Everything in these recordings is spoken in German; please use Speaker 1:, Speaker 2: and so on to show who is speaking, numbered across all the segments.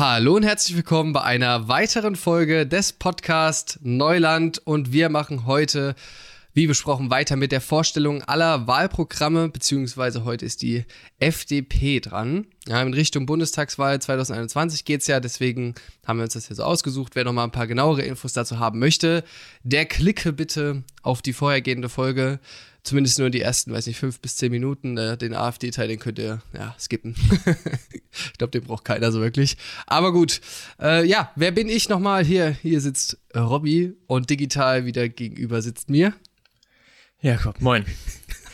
Speaker 1: Hallo und herzlich willkommen bei einer weiteren Folge des Podcast Neuland und wir machen heute, wie besprochen, weiter mit der Vorstellung aller Wahlprogramme, beziehungsweise heute ist die FDP dran. Ja, in Richtung Bundestagswahl 2021 geht es ja, deswegen haben wir uns das hier so ausgesucht. Wer noch mal ein paar genauere Infos dazu haben möchte, der klicke bitte auf die vorhergehende Folge zumindest nur die ersten, weiß nicht, fünf bis zehn Minuten. Äh, den AfD-Teil, den könnt ihr ja skippen. ich glaube, den braucht keiner so wirklich. Aber gut, äh, ja, wer bin ich nochmal? Hier, hier sitzt Robby und digital wieder gegenüber sitzt mir.
Speaker 2: Jakob, moin.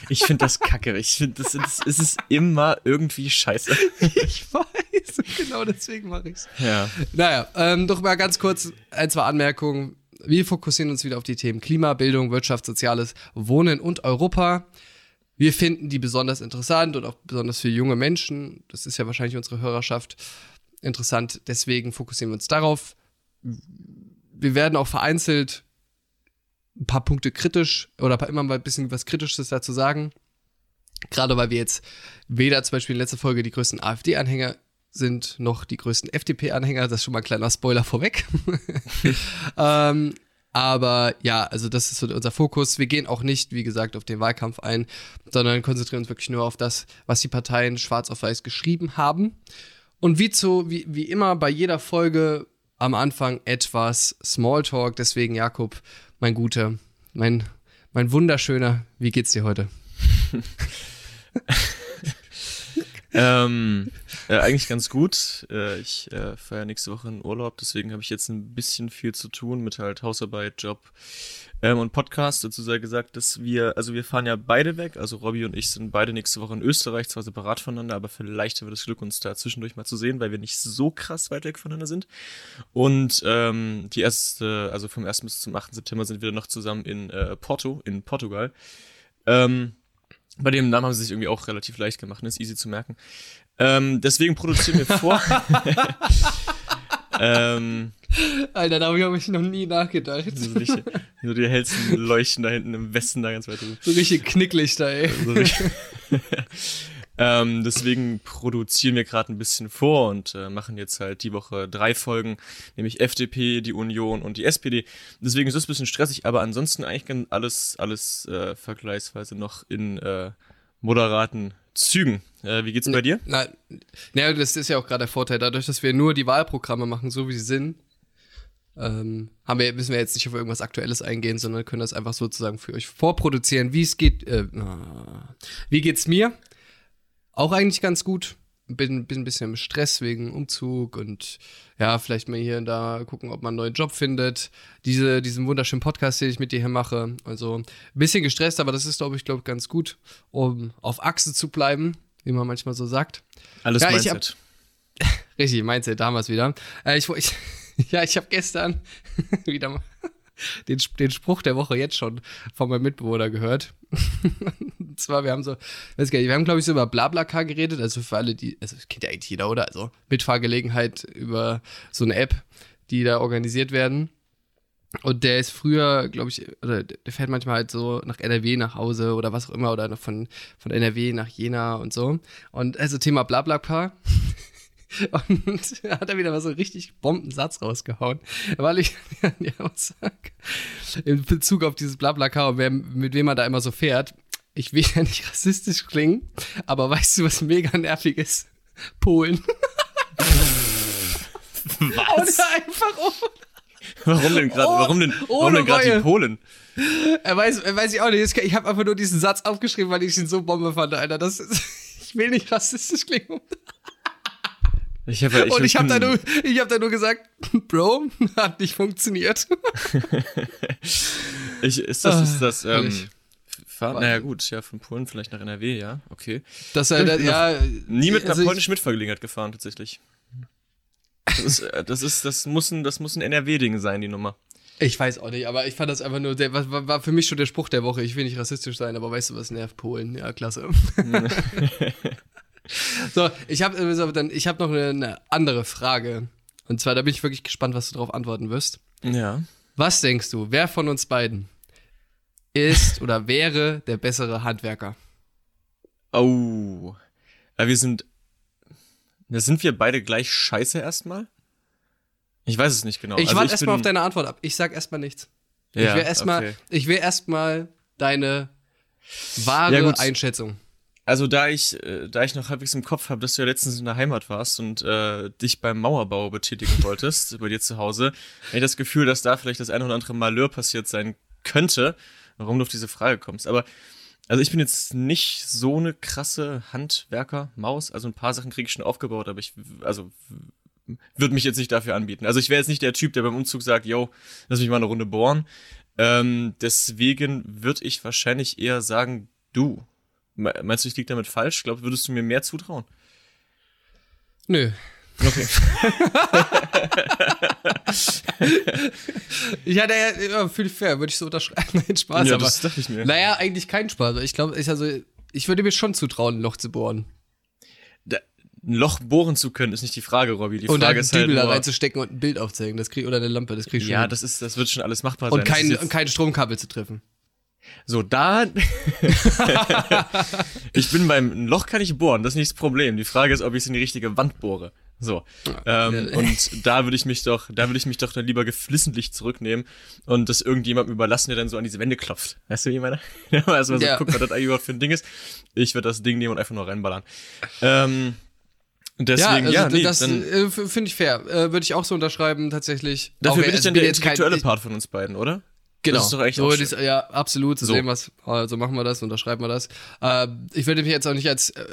Speaker 2: Ich finde das kacke. Ich finde, das, das, es ist immer irgendwie scheiße.
Speaker 1: ich weiß, genau deswegen mache ich's.
Speaker 2: Ja.
Speaker 1: Naja, ähm, doch mal ganz kurz ein, zwei Anmerkungen wir fokussieren uns wieder auf die Themen Klima, Bildung, Wirtschaft, Soziales, Wohnen und Europa. Wir finden die besonders interessant und auch besonders für junge Menschen. Das ist ja wahrscheinlich unsere Hörerschaft interessant. Deswegen fokussieren wir uns darauf. Wir werden auch vereinzelt ein paar Punkte kritisch oder immer mal ein bisschen was Kritisches dazu sagen. Gerade weil wir jetzt weder zum Beispiel in letzter Folge die größten AfD-Anhänger sind noch die größten FDP-Anhänger. Das ist schon mal ein kleiner Spoiler vorweg. ähm, aber ja, also das ist so unser Fokus. Wir gehen auch nicht, wie gesagt, auf den Wahlkampf ein, sondern konzentrieren uns wirklich nur auf das, was die Parteien schwarz auf weiß geschrieben haben. Und wie, zu, wie, wie immer bei jeder Folge am Anfang etwas Smalltalk. Deswegen, Jakob, mein Guter, mein, mein Wunderschöner, wie geht's dir heute?
Speaker 2: ähm, äh, eigentlich ganz gut. Äh, ich äh, feiere nächste Woche in Urlaub, deswegen habe ich jetzt ein bisschen viel zu tun mit halt Hausarbeit, Job ähm, und Podcast. Dazu sei gesagt, dass wir, also wir fahren ja beide weg. Also Robby und ich sind beide nächste Woche in Österreich, zwar separat voneinander, aber vielleicht haben wir das Glück, uns da zwischendurch mal zu sehen, weil wir nicht so krass weit weg voneinander sind. Und ähm, die erste, also vom 1. bis zum 8. September sind wir noch zusammen in äh, Porto, in Portugal. Ähm, bei dem Namen haben sie sich irgendwie auch relativ leicht gemacht, ne? ist easy zu merken. Ähm, deswegen produzieren wir vor.
Speaker 1: ähm, Alter, darüber habe ich noch nie nachgedacht.
Speaker 2: So, richtig, so die hellsten Leuchten da hinten im Westen da ganz weit drüben.
Speaker 1: So richtig Knicklichter, ey. So
Speaker 2: ähm, deswegen produzieren wir gerade ein bisschen vor und äh, machen jetzt halt die Woche drei Folgen, nämlich FDP, die Union und die SPD. Deswegen ist es ein bisschen stressig, aber ansonsten eigentlich alles, alles äh, vergleichsweise noch in äh, moderaten Zügen. Äh, wie geht's bei dir?
Speaker 1: Na, na, das ist ja auch gerade der Vorteil. Dadurch, dass wir nur die Wahlprogramme machen, so wie sie sind, ähm, haben wir, müssen wir jetzt nicht auf irgendwas Aktuelles eingehen, sondern können das einfach sozusagen für euch vorproduzieren. Wie es geht, äh, wie geht's mir? Auch eigentlich ganz gut. Bin, bin ein bisschen im Stress wegen Umzug und ja, vielleicht mal hier und da gucken, ob man einen neuen Job findet. Diese, diesen wunderschönen Podcast, den ich mit dir hier mache. Also ein bisschen gestresst, aber das ist, glaube ich, glaube ganz gut, um auf Achse zu bleiben, wie man manchmal so sagt.
Speaker 2: Alles ja, Mindset.
Speaker 1: Hab, richtig, Mindset, damals wieder. Äh, ich, ich, ja, ich habe gestern wieder mal den, den Spruch der Woche jetzt schon von meinem Mitbewohner gehört. Und zwar, wir haben so, weiß gar nicht, wir haben, glaube ich, so über Blablacar geredet, also für alle, die, also kennt ja eigentlich jeder, oder? Also Mitfahrgelegenheit über so eine App, die da organisiert werden. Und der ist früher, glaube ich, oder der fährt manchmal halt so nach NRW nach Hause oder was auch immer, oder von, von NRW nach Jena und so. Und also Thema Blablacar. Und hat er wieder mal so einen richtig Bombensatz rausgehauen, weil ich ja sag, in Bezug auf dieses wer, mit wem man da immer so fährt, ich will ja nicht rassistisch klingen, aber weißt du, was mega nervig ist? Polen.
Speaker 2: was? Oder einfach ohne, Warum denn gerade? Oh, warum denn, warum denn gerade die Polen?
Speaker 1: Er weiß, er weiß ich auch nicht. Ich habe einfach nur diesen Satz aufgeschrieben, weil ich ihn so Bombe fand, Alter. Das ist, ich will nicht rassistisch klingen.
Speaker 2: Ich hab, ich
Speaker 1: und ich habe da, nur, hab da nur gesagt, Bro, hat nicht funktioniert.
Speaker 2: ich, ist das, ist das, ähm, Fahren? Naja, gut, ja, von Polen vielleicht nach NRW, ja, okay.
Speaker 1: Das, äh, ja,
Speaker 2: nie mit einer also polnischen Mitfahrgelegenheit gefahren, tatsächlich. Das ist, äh, das ist, das muss ein, das muss ein NRW-Ding sein, die Nummer.
Speaker 1: Ich weiß auch nicht, aber ich fand das einfach nur, der, war, war für mich schon der Spruch der Woche. Ich will nicht rassistisch sein, aber weißt du, was nervt Polen? Ja, klasse. So, ich habe äh, dann, ich habe noch eine andere Frage. Und zwar, da bin ich wirklich gespannt, was du darauf antworten wirst.
Speaker 2: Ja.
Speaker 1: Was denkst du, wer von uns beiden ist oder wäre der bessere Handwerker?
Speaker 2: Oh. Ja, wir sind. Da sind wir beide gleich scheiße erstmal. Ich weiß es nicht genau.
Speaker 1: Ich
Speaker 2: Also
Speaker 1: warte erstmal auf deine Antwort ab. Ich sag erstmal nichts.
Speaker 2: Ja,
Speaker 1: ich will erstmal
Speaker 2: okay.
Speaker 1: ich will erstmal deine wahre
Speaker 2: Ja.
Speaker 1: Einschätzung.
Speaker 2: Also da ich, äh, da ich noch halbwegs im Kopf habe, dass du ja letztens in der Heimat warst und äh, dich beim Mauerbau betätigen wolltest, bei dir zu Hause, habe ich das Gefühl, dass da vielleicht das eine oder andere Malheur passiert sein könnte, warum du auf diese Frage kommst. Aber also ich bin jetzt nicht so eine krasse Handwerker-Maus. Also ein paar Sachen kriege ich schon aufgebaut, aber ich, also würde mich jetzt nicht dafür anbieten. Also ich wäre jetzt nicht der Typ, der beim Umzug sagt, yo, lass mich mal eine Runde bohren. Ähm, deswegen würde ich wahrscheinlich eher sagen, du. Me- Meinst du, ich liege damit falsch? Ich glaube, würdest du mir mehr zutrauen?
Speaker 1: Nö.
Speaker 2: Okay.
Speaker 1: Ich hatte ja, ja fühle ich fair, würde ich so unterschreiben. Nein, Spaß,
Speaker 2: ja,
Speaker 1: aber.
Speaker 2: das dachte ich mir.
Speaker 1: Naja, eigentlich kein Spaß. Ich glaube, ich, also, ich würde mir schon zutrauen, ein Loch zu bohren.
Speaker 2: Da, ein Loch bohren zu können, ist nicht die Frage, Robby. Die
Speaker 1: und
Speaker 2: Frage
Speaker 1: einen
Speaker 2: ist halt
Speaker 1: Dübel da
Speaker 2: nur,
Speaker 1: reinzustecken und ein Bild aufzuhängen. Das krieg, oder eine Lampe, das krieg ich schon.
Speaker 2: Ja,
Speaker 1: hin.
Speaker 2: das ist, das wird schon alles machbar
Speaker 1: und
Speaker 2: sein.
Speaker 1: Kein, und kein Stromkabel zu treffen.
Speaker 2: So, da. ich bin beim ein Loch kann ich bohren, das ist nicht das Problem. Die Frage ist, ob ich es in die richtige Wand bohre. So. Ähm,
Speaker 1: Ja.
Speaker 2: und da würde ich mich doch, da würde ich mich doch dann lieber geflissentlich zurücknehmen und das irgendjemandem überlassen, der dann so an diese Wände klopft. Weißt du, wie ich meine? Erstmal so,
Speaker 1: Ja.
Speaker 2: guck, was das eigentlich überhaupt für ein Ding ist. Ich würde das Ding nehmen und einfach nur reinballern. Ähm, deswegen, ja,
Speaker 1: also
Speaker 2: nee,
Speaker 1: das äh, finde ich fair. Äh, Würde ich auch so unterschreiben, tatsächlich.
Speaker 2: dafür
Speaker 1: Auch
Speaker 2: bin ich
Speaker 1: also
Speaker 2: dann der
Speaker 1: kein-
Speaker 2: intellektuelle
Speaker 1: ich-
Speaker 2: Part von uns beiden, oder?
Speaker 1: Genau.
Speaker 2: Das ist doch eigentlich
Speaker 1: so, das, ja, absolut. So sehen wir's. Also machen wir das, unterschreiben wir das. Äh, ich würde mich jetzt auch nicht als äh,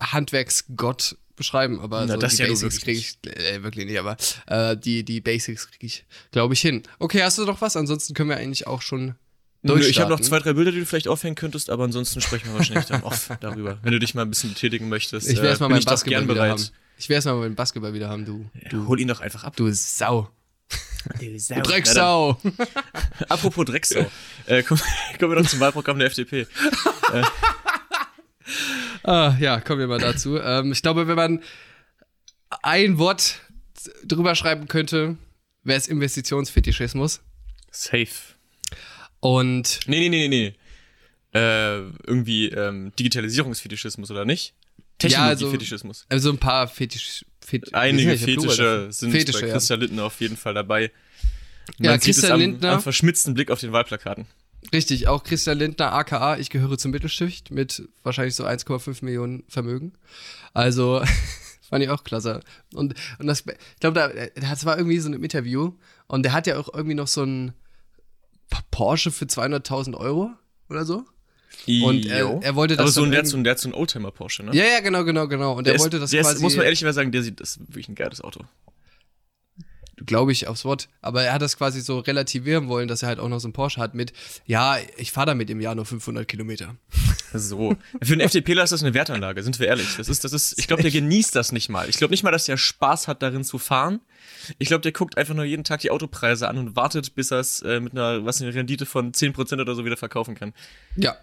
Speaker 1: Handwerksgott beschreiben, aber
Speaker 2: Na,
Speaker 1: so
Speaker 2: das
Speaker 1: die
Speaker 2: ja
Speaker 1: Basics kriege ich, äh, wirklich nicht, aber äh, die, die Basics kriege ich, glaube ich, hin. Okay, hast du noch was? Ansonsten können wir eigentlich auch schon
Speaker 2: Nö, ich habe noch zwei, drei Bilder, die du vielleicht aufhängen könntest, aber ansonsten sprechen wir wahrscheinlich dann off darüber. Wenn du dich mal ein bisschen betätigen möchtest,
Speaker 1: Ich will
Speaker 2: äh,
Speaker 1: erstmal meinen
Speaker 2: ich doch
Speaker 1: Basketball wieder
Speaker 2: bereit.
Speaker 1: haben. Ich will erstmal meinen Basketball wieder haben, du.
Speaker 2: Du, hol ihn doch einfach ab.
Speaker 1: Du Sau.
Speaker 2: Du Sau.
Speaker 1: Du Drecksau.
Speaker 2: Apropos Drecksau. äh, komm, kommen wir noch zum Wahlprogramm der FDP.
Speaker 1: Ah, ja, kommen wir mal dazu. ähm, ich glaube, wenn man ein Wort drüber schreiben könnte, wäre es Investitionsfetischismus.
Speaker 2: Safe.
Speaker 1: Und
Speaker 2: Nee, nee, nee, nee, nee. Äh, irgendwie ähm, Digitalisierungsfetischismus oder nicht?
Speaker 1: Ja, also-
Speaker 2: Technologiefetischismus.
Speaker 1: also ein paar Fetisch. Fet
Speaker 2: Einige Fetische sind
Speaker 1: Fetische,
Speaker 2: bei
Speaker 1: ja.
Speaker 2: Christian Lindner auf jeden Fall dabei.
Speaker 1: Ja,
Speaker 2: Man sieht
Speaker 1: Christian
Speaker 2: am,
Speaker 1: Lindner-
Speaker 2: am verschmitzten Blick auf den Wahlplakaten.
Speaker 1: Richtig, auch Christian Lindner, aka, ich gehöre zum Mittelschicht mit wahrscheinlich so 1,5 Millionen Vermögen. Also fand ich auch klasse. Und, und das, ich glaube, da, das war irgendwie so ein Interview und der hat ja auch irgendwie noch so ein Porsche für 200.000 Euro oder so. Und er, er wollte das
Speaker 2: Aber so ein, der, hat so ein, der hat so ein Oldtimer Porsche, ne?
Speaker 1: Ja, ja, genau, genau, genau. Und
Speaker 2: der
Speaker 1: er
Speaker 2: ist,
Speaker 1: wollte das
Speaker 2: der
Speaker 1: quasi,
Speaker 2: ist, muss man ehrlich sagen, der sieht, das ist wirklich ein geiles Auto.
Speaker 1: glaube ich, aufs Wort. Aber er hat das quasi so relativieren wollen, dass er halt auch noch so ein Porsche hat mit, ja, ich fahre damit im Jahr nur 500 Kilometer.
Speaker 2: So. Für einen FDPler ist das eine Wertanlage, sind wir ehrlich. Das ist, das ist, ich glaube, der genießt das nicht mal. Ich glaube nicht mal, dass der Spaß hat, darin zu fahren. Ich glaube, der guckt einfach nur jeden Tag die Autopreise an und wartet, bis er es äh, mit einer, was eine Rendite von 10% oder so wieder verkaufen kann.
Speaker 1: Ja.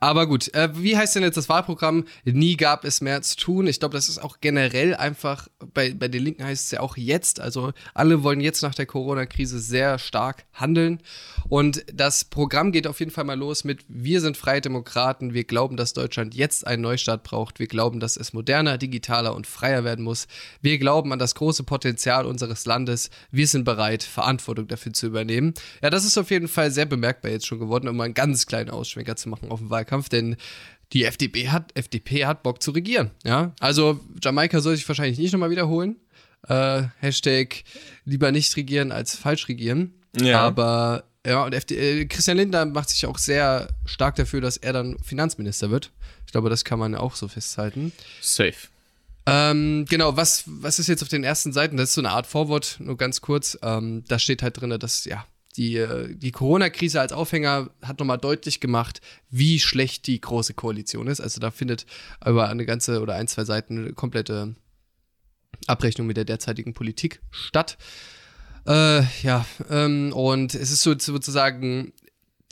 Speaker 1: Aber gut, äh, wie heißt denn jetzt das Wahlprogramm? Nie gab es mehr zu tun. Ich glaube, das ist auch generell einfach, bei, bei den Linken heißt es ja auch jetzt, also alle wollen jetzt nach der Corona-Krise sehr stark handeln. Und das Programm geht auf jeden Fall mal los mit Wir sind freie Demokraten, wir glauben, dass Deutschland jetzt einen Neustart braucht, wir glauben, dass es moderner, digitaler und freier werden muss. Wir glauben an das große Potenzial unseres Landes, wir sind bereit, Verantwortung dafür zu übernehmen. Ja, das ist auf jeden Fall sehr bemerkbar jetzt schon geworden, um mal einen ganz kleinen Ausschwenker zu machen auf den Wahlkampf, denn die FDP hat, FDP hat Bock zu regieren. Ja, also Jamaika soll sich wahrscheinlich nicht nochmal wiederholen. Äh, Hashtag lieber nicht regieren als falsch regieren.
Speaker 2: Ja.
Speaker 1: Aber ja, und FD äh, Christian Lindner macht sich auch sehr stark dafür, dass er dann Finanzminister wird. Ich glaube, das kann man auch so festhalten.
Speaker 2: Safe.
Speaker 1: Ähm, genau, was, was ist jetzt auf den ersten Seiten? Das ist so eine Art Vorwort, nur ganz kurz. Ähm, da steht halt drin, dass ja die, die Corona-Krise als Aufhänger hat nochmal deutlich gemacht, wie schlecht die große Koalition ist. Also da findet über eine ganze oder ein, zwei Seiten eine komplette Abrechnung mit der derzeitigen Politik statt. Äh, ja, ähm, und es ist so sozusagen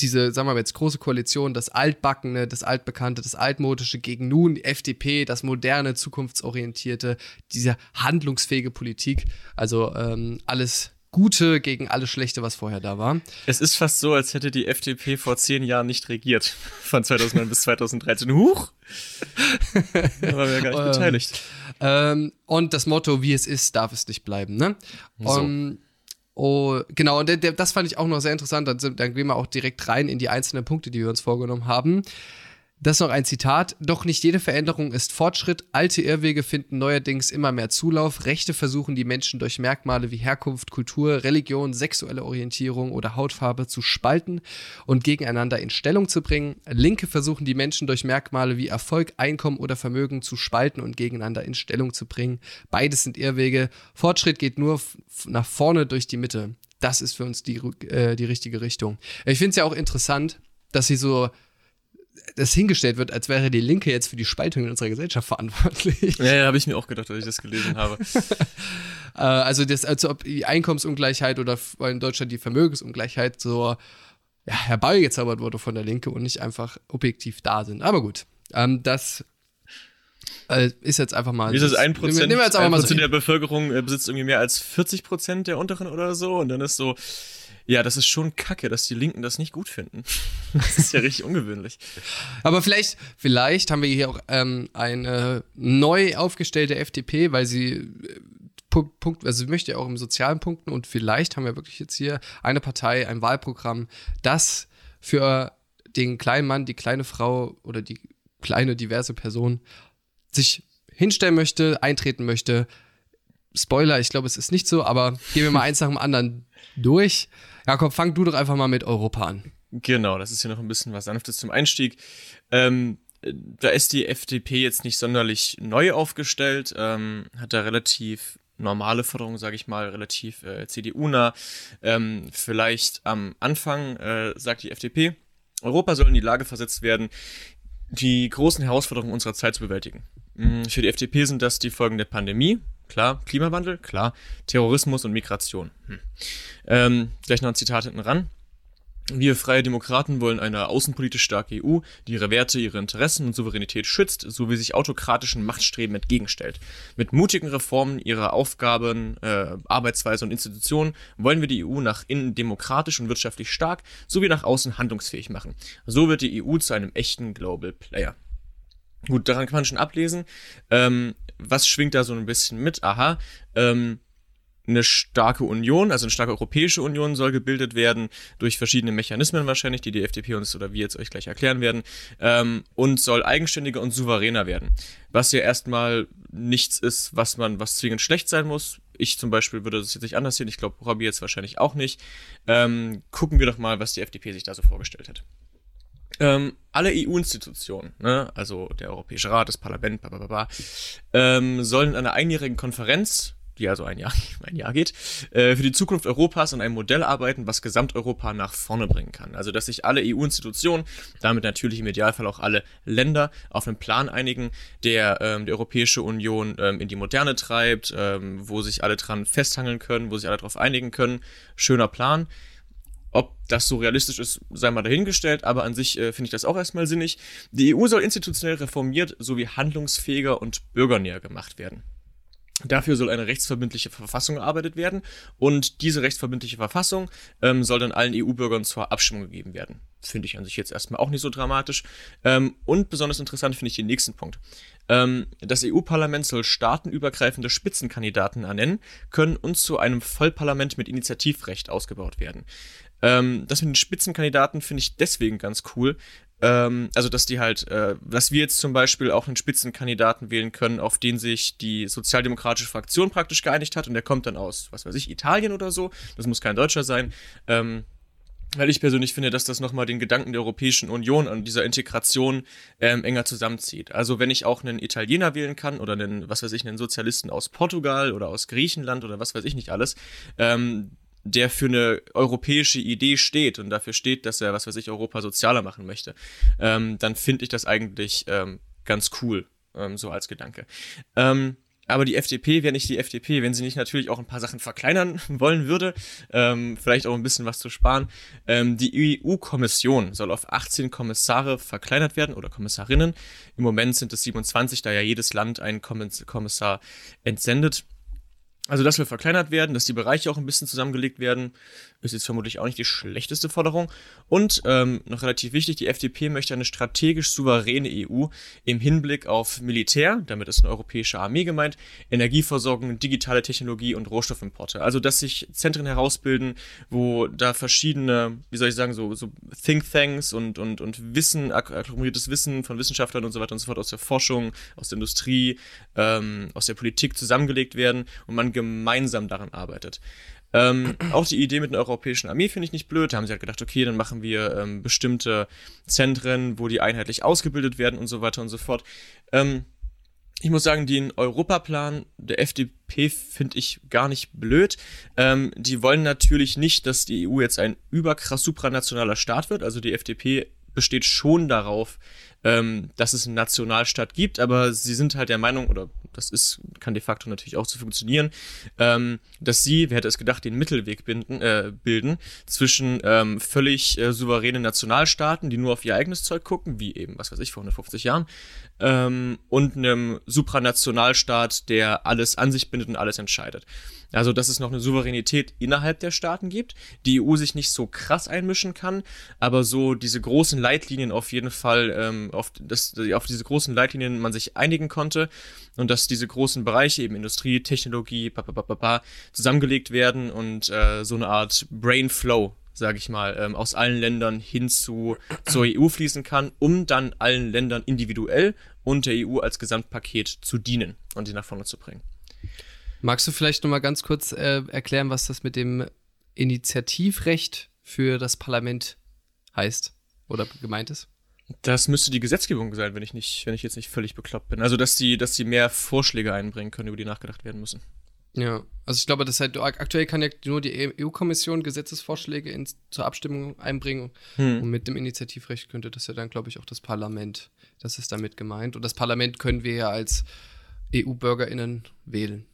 Speaker 1: diese, sagen wir mal jetzt, große Koalition, das Altbackene, das Altbekannte, das Altmodische gegen nun die FDP, das moderne, zukunftsorientierte, diese handlungsfähige Politik. Also ähm, alles Gute gegen alles Schlechte, was vorher da war.
Speaker 2: Es ist fast so, als hätte die FDP vor zehn Jahren nicht regiert. Von 2009 bis 2013. Huch! Da waren wir ja gar nicht
Speaker 1: Ähm,
Speaker 2: beteiligt.
Speaker 1: Ähm, und das Motto, wie es ist, darf es nicht bleiben. Ne? So. Um, oh, genau, und der, der, das fand ich auch noch sehr interessant. Dann, sind, dann gehen wir auch direkt rein in die einzelnen Punkte, die wir uns vorgenommen haben. Das noch ein Zitat. Doch nicht jede Veränderung ist Fortschritt. Alte Irrwege finden neuerdings immer mehr Zulauf. Rechte versuchen die Menschen durch Merkmale wie Herkunft, Kultur, Religion, sexuelle Orientierung oder Hautfarbe zu spalten und gegeneinander in Stellung zu bringen. Linke versuchen die Menschen durch Merkmale wie Erfolg, Einkommen oder Vermögen zu spalten und gegeneinander in Stellung zu bringen. Beides sind Irrwege. Fortschritt geht nur nach vorne durch die Mitte. Das ist für uns die, äh, die richtige Richtung. Ich finde es ja auch interessant, dass sie so das hingestellt wird, als wäre die Linke jetzt für die Spaltung in unserer Gesellschaft verantwortlich.
Speaker 2: Ja, ja habe ich mir auch gedacht, als ich das gelesen habe.
Speaker 1: äh, also, das, als ob die Einkommensungleichheit oder in Deutschland die Vermögensungleichheit so ja, herbeigezaubert wurde von der Linke und nicht einfach objektiv da sind. Aber gut, ähm, das äh, ist jetzt einfach mal.
Speaker 2: Wie ist das? Ein Prozent, nehmen wir jetzt einfach mal so der Bevölkerung äh, besitzt irgendwie mehr als 40 Prozent der unteren oder so und dann ist so, ja, das ist schon kacke, dass die Linken das nicht gut finden. Das ist ja richtig ungewöhnlich.
Speaker 1: Aber vielleicht, vielleicht haben wir hier auch ähm, eine neu aufgestellte FDP, weil sie äh, Punkt, also sie möchte ja auch im sozialen Punkten und vielleicht haben wir wirklich jetzt hier eine Partei, ein Wahlprogramm, das für den kleinen Mann, die kleine Frau oder die kleine diverse Person sich hinstellen möchte, eintreten möchte. Spoiler, ich glaube, es ist nicht so, aber gehen wir mal eins nach dem anderen durch. Jakob, fang du doch einfach mal mit Europa an.
Speaker 2: Genau, das ist ja noch ein bisschen was Sanftes zum Einstieg. Ähm, da ist die FDP jetzt nicht sonderlich neu aufgestellt, ähm, hat da relativ normale Forderungen, sage ich mal, relativ äh, CDU-nah. Ähm, vielleicht am Anfang äh, sagt die FDP, Europa soll in die Lage versetzt werden, die großen Herausforderungen unserer Zeit zu bewältigen. Mm, für die FDP sind das die Folgen der Pandemie, Klar, Klimawandel, klar, Terrorismus und Migration. Hm. Ähm, gleich noch ein Zitat hinten ran. Wir Freie Demokraten wollen eine außenpolitisch starke EU, die ihre Werte, ihre Interessen und Souveränität schützt, sowie sich autokratischen Machtstreben entgegenstellt. Mit mutigen Reformen ihrer Aufgaben, äh, Arbeitsweise und Institutionen wollen wir die EU nach innen demokratisch und wirtschaftlich stark, sowie nach außen handlungsfähig machen. So wird die EU zu einem echten Global Player. Gut, daran kann man schon ablesen. Ähm, was schwingt da so ein bisschen mit? Aha, ähm, eine starke Union, also eine starke Europäische Union soll gebildet werden durch verschiedene Mechanismen wahrscheinlich, die die FDP uns oder wir jetzt euch gleich erklären werden, ähm, und soll eigenständiger und souveräner werden. Was ja erstmal nichts ist, was man, was zwingend schlecht sein muss. Ich zum Beispiel würde das jetzt nicht anders sehen. Ich glaube, Robbie jetzt wahrscheinlich auch nicht. Ähm, gucken wir doch mal, was die FDP sich da so vorgestellt hat. Ähm, alle EU-Institutionen, ne, also der Europäische Rat, das Parlament, bla, bla, bla, ähm, sollen in einer einjährigen Konferenz, die also ein Jahr, ein Jahr geht, äh, für die Zukunft Europas an einem Modell arbeiten, was Gesamteuropa nach vorne bringen kann. Also, dass sich alle EU-Institutionen, damit natürlich im Idealfall auch alle Länder, auf einen Plan einigen, der ähm, die Europäische Union ähm, in die Moderne treibt, ähm, wo sich alle dran festhangeln können, wo sich alle darauf einigen können. Schöner Plan. Ob das so realistisch ist, sei mal dahingestellt, aber an sich äh, finde ich das auch erstmal sinnig. Die EU soll institutionell reformiert sowie handlungsfähiger und bürgernäher gemacht werden. Dafür soll eine rechtsverbindliche Verfassung erarbeitet werden und diese rechtsverbindliche Verfassung ähm, soll dann allen EU-Bürgern zur Abstimmung gegeben werden. Finde ich an sich jetzt erstmal auch nicht so dramatisch. Ähm, und besonders interessant finde ich den nächsten Punkt. Ähm, das EU-Parlament soll staatenübergreifende Spitzenkandidaten ernennen können und zu einem Vollparlament mit Initiativrecht ausgebaut werden. Ähm, das mit den Spitzenkandidaten finde ich deswegen ganz cool. Ähm, also, dass die halt, äh, dass wir jetzt zum Beispiel auch einen Spitzenkandidaten wählen können, auf den sich die sozialdemokratische Fraktion praktisch geeinigt hat und der kommt dann aus, was weiß ich, Italien oder so. Das muss kein Deutscher sein. Ähm, weil ich persönlich finde, dass das nochmal den Gedanken der Europäischen Union und dieser Integration ähm, enger zusammenzieht. Also wenn ich auch einen Italiener wählen kann oder einen, was weiß ich, einen Sozialisten aus Portugal oder aus Griechenland oder was weiß ich nicht alles, ähm, der für eine europäische Idee steht und dafür steht, dass er, was weiß ich, Europa sozialer machen möchte, ähm, dann finde ich das eigentlich ähm, ganz cool, ähm, so als Gedanke. Ähm, aber die FDP wäre nicht die FDP, wenn sie nicht natürlich auch ein paar Sachen verkleinern wollen würde, ähm, vielleicht auch ein bisschen was zu sparen. Ähm, die EU-Kommission soll auf 18 Kommissare verkleinert werden oder Kommissarinnen. Im Moment sind es 27, da ja jedes Land einen Kommissar entsendet. Also das will verkleinert werden, dass die Bereiche auch ein bisschen zusammengelegt werden, ist jetzt vermutlich auch nicht die schlechteste Forderung. Und ähm, noch relativ wichtig, die FDP möchte eine strategisch souveräne EU im Hinblick auf Militär, damit ist eine europäische Armee gemeint, Energieversorgung, digitale Technologie und Rohstoffimporte. Also dass sich Zentren herausbilden, wo da verschiedene, wie soll ich sagen, so, so Think-Tanks und, und, und Wissen, akkumuliertes Wissen von Wissenschaftlern und so weiter und so fort aus der Forschung, aus der Industrie, ähm, aus der Politik zusammengelegt werden und man gemeinsam daran arbeitet. Ähm, auch die Idee mit einer europäischen Armee finde ich nicht blöd. Da haben sie halt gedacht, okay, dann machen wir ähm, bestimmte Zentren, wo die einheitlich ausgebildet werden und so weiter und so fort. Ähm, ich muss sagen, den Europaplan der FDP finde ich gar nicht blöd. Ähm, die wollen natürlich nicht, dass die EU jetzt ein überkrass supranationaler Staat wird. Also die FDP besteht schon darauf, ähm, dass es einen Nationalstaat gibt, aber sie sind halt der Meinung, oder das ist, kann de facto natürlich auch zu funktionieren, ähm, dass sie, wer hätte es gedacht, den Mittelweg binden, äh, bilden zwischen ähm, völlig äh, souveränen Nationalstaaten, die nur auf ihr eigenes Zeug gucken, wie eben, was weiß ich, vor 150 Jahren, ähm, und einem Supranationalstaat, der alles an sich bindet und alles entscheidet. Also, dass es noch eine Souveränität innerhalb der Staaten gibt, die EU sich nicht so krass einmischen kann, aber so diese großen Leitlinien auf jeden Fall, ähm, auf, das, auf diese großen Leitlinien man sich einigen konnte und dass diese großen Bereiche, eben Industrie, Technologie, papapapapa, zusammengelegt werden und äh, so eine Art Brain Flow sage ich mal, ähm, aus allen Ländern hin zu, zur EU fließen kann, um dann allen Ländern individuell und der EU als Gesamtpaket zu dienen und sie nach vorne zu bringen.
Speaker 1: Magst du vielleicht noch mal ganz kurz äh, erklären, was das mit dem Initiativrecht für das Parlament heißt oder gemeint ist?
Speaker 2: Das müsste die Gesetzgebung sein, wenn ich nicht, wenn ich jetzt nicht völlig bekloppt bin. Also dass die, dass die mehr Vorschläge einbringen können, über die nachgedacht werden müssen.
Speaker 1: Ja, also ich glaube, das halt aktuell kann ja nur die EU-Kommission Gesetzesvorschläge in, zur Abstimmung einbringen hm. und mit dem Initiativrecht könnte das ja dann, glaube ich, auch das Parlament. Das ist damit gemeint und das Parlament können wir ja als EU-BürgerInnen wählen.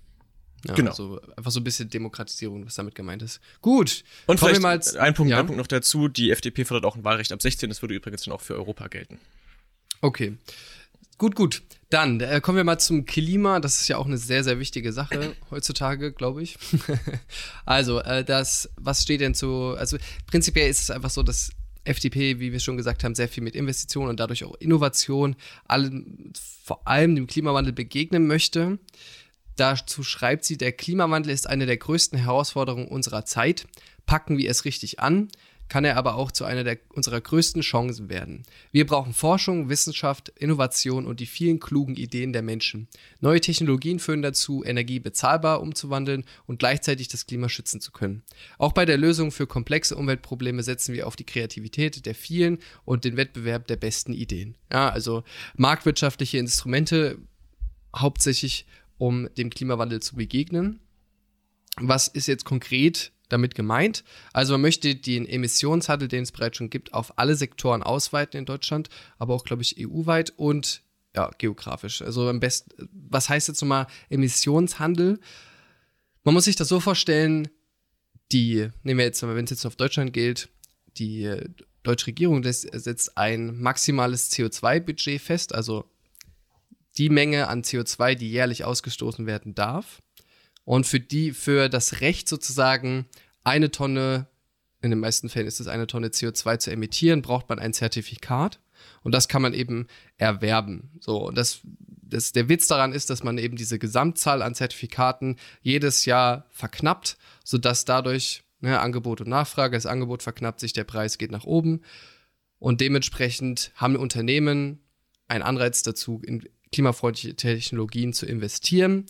Speaker 1: Ja, genau. Also einfach so ein bisschen Demokratisierung, was damit gemeint ist. Gut.
Speaker 2: Und vielleicht mal als, ein, Punkt, ja? ein Punkt noch dazu. Die FDP fordert auch ein Wahlrecht ab 16. Das würde übrigens dann auch für Europa gelten.
Speaker 1: Okay. Gut, gut. Dann äh, kommen wir mal zum Klima. Das ist ja auch eine sehr, sehr wichtige Sache heutzutage, glaube ich. also, äh, das, was steht denn so? Also, prinzipiell ist es einfach so, dass FDP, wie wir schon gesagt haben, sehr viel mit Investitionen und dadurch auch Innovation, allem, vor allem dem Klimawandel begegnen möchte. Dazu schreibt sie, der Klimawandel ist eine der größten Herausforderungen unserer Zeit. Packen wir es richtig an, kann er aber auch zu einer der, unserer größten Chancen werden. Wir brauchen Forschung, Wissenschaft, Innovation und die vielen klugen Ideen der Menschen. Neue Technologien führen dazu, Energie bezahlbar umzuwandeln und gleichzeitig das Klima schützen zu können. Auch bei der Lösung für komplexe Umweltprobleme setzen wir auf die Kreativität der vielen und den Wettbewerb der besten Ideen. Ja, also marktwirtschaftliche Instrumente hauptsächlich um dem Klimawandel zu begegnen. Was ist jetzt konkret damit gemeint? Also man möchte den Emissionshandel, den es bereits schon gibt, auf alle Sektoren ausweiten in Deutschland, aber auch, glaube ich, EU-weit und ja, geografisch. Also am besten, was heißt jetzt nochmal Emissionshandel? Man muss sich das so vorstellen, die, nehmen wir jetzt, wenn es jetzt auf Deutschland gilt, die deutsche Regierung setzt ein maximales CO2-Budget fest, also die Menge an CO2, die jährlich ausgestoßen werden darf. Und für die, für das Recht sozusagen eine Tonne, in den meisten Fällen ist es eine Tonne CO2 zu emittieren, braucht man ein Zertifikat. Und das kann man eben erwerben. So, und das, das, der Witz daran ist, dass man eben diese Gesamtzahl an Zertifikaten jedes Jahr verknappt, sodass dadurch ne, Angebot und Nachfrage, das Angebot verknappt sich, der Preis geht nach oben. Und dementsprechend haben Unternehmen einen Anreiz dazu, in, klimafreundliche Technologien zu investieren.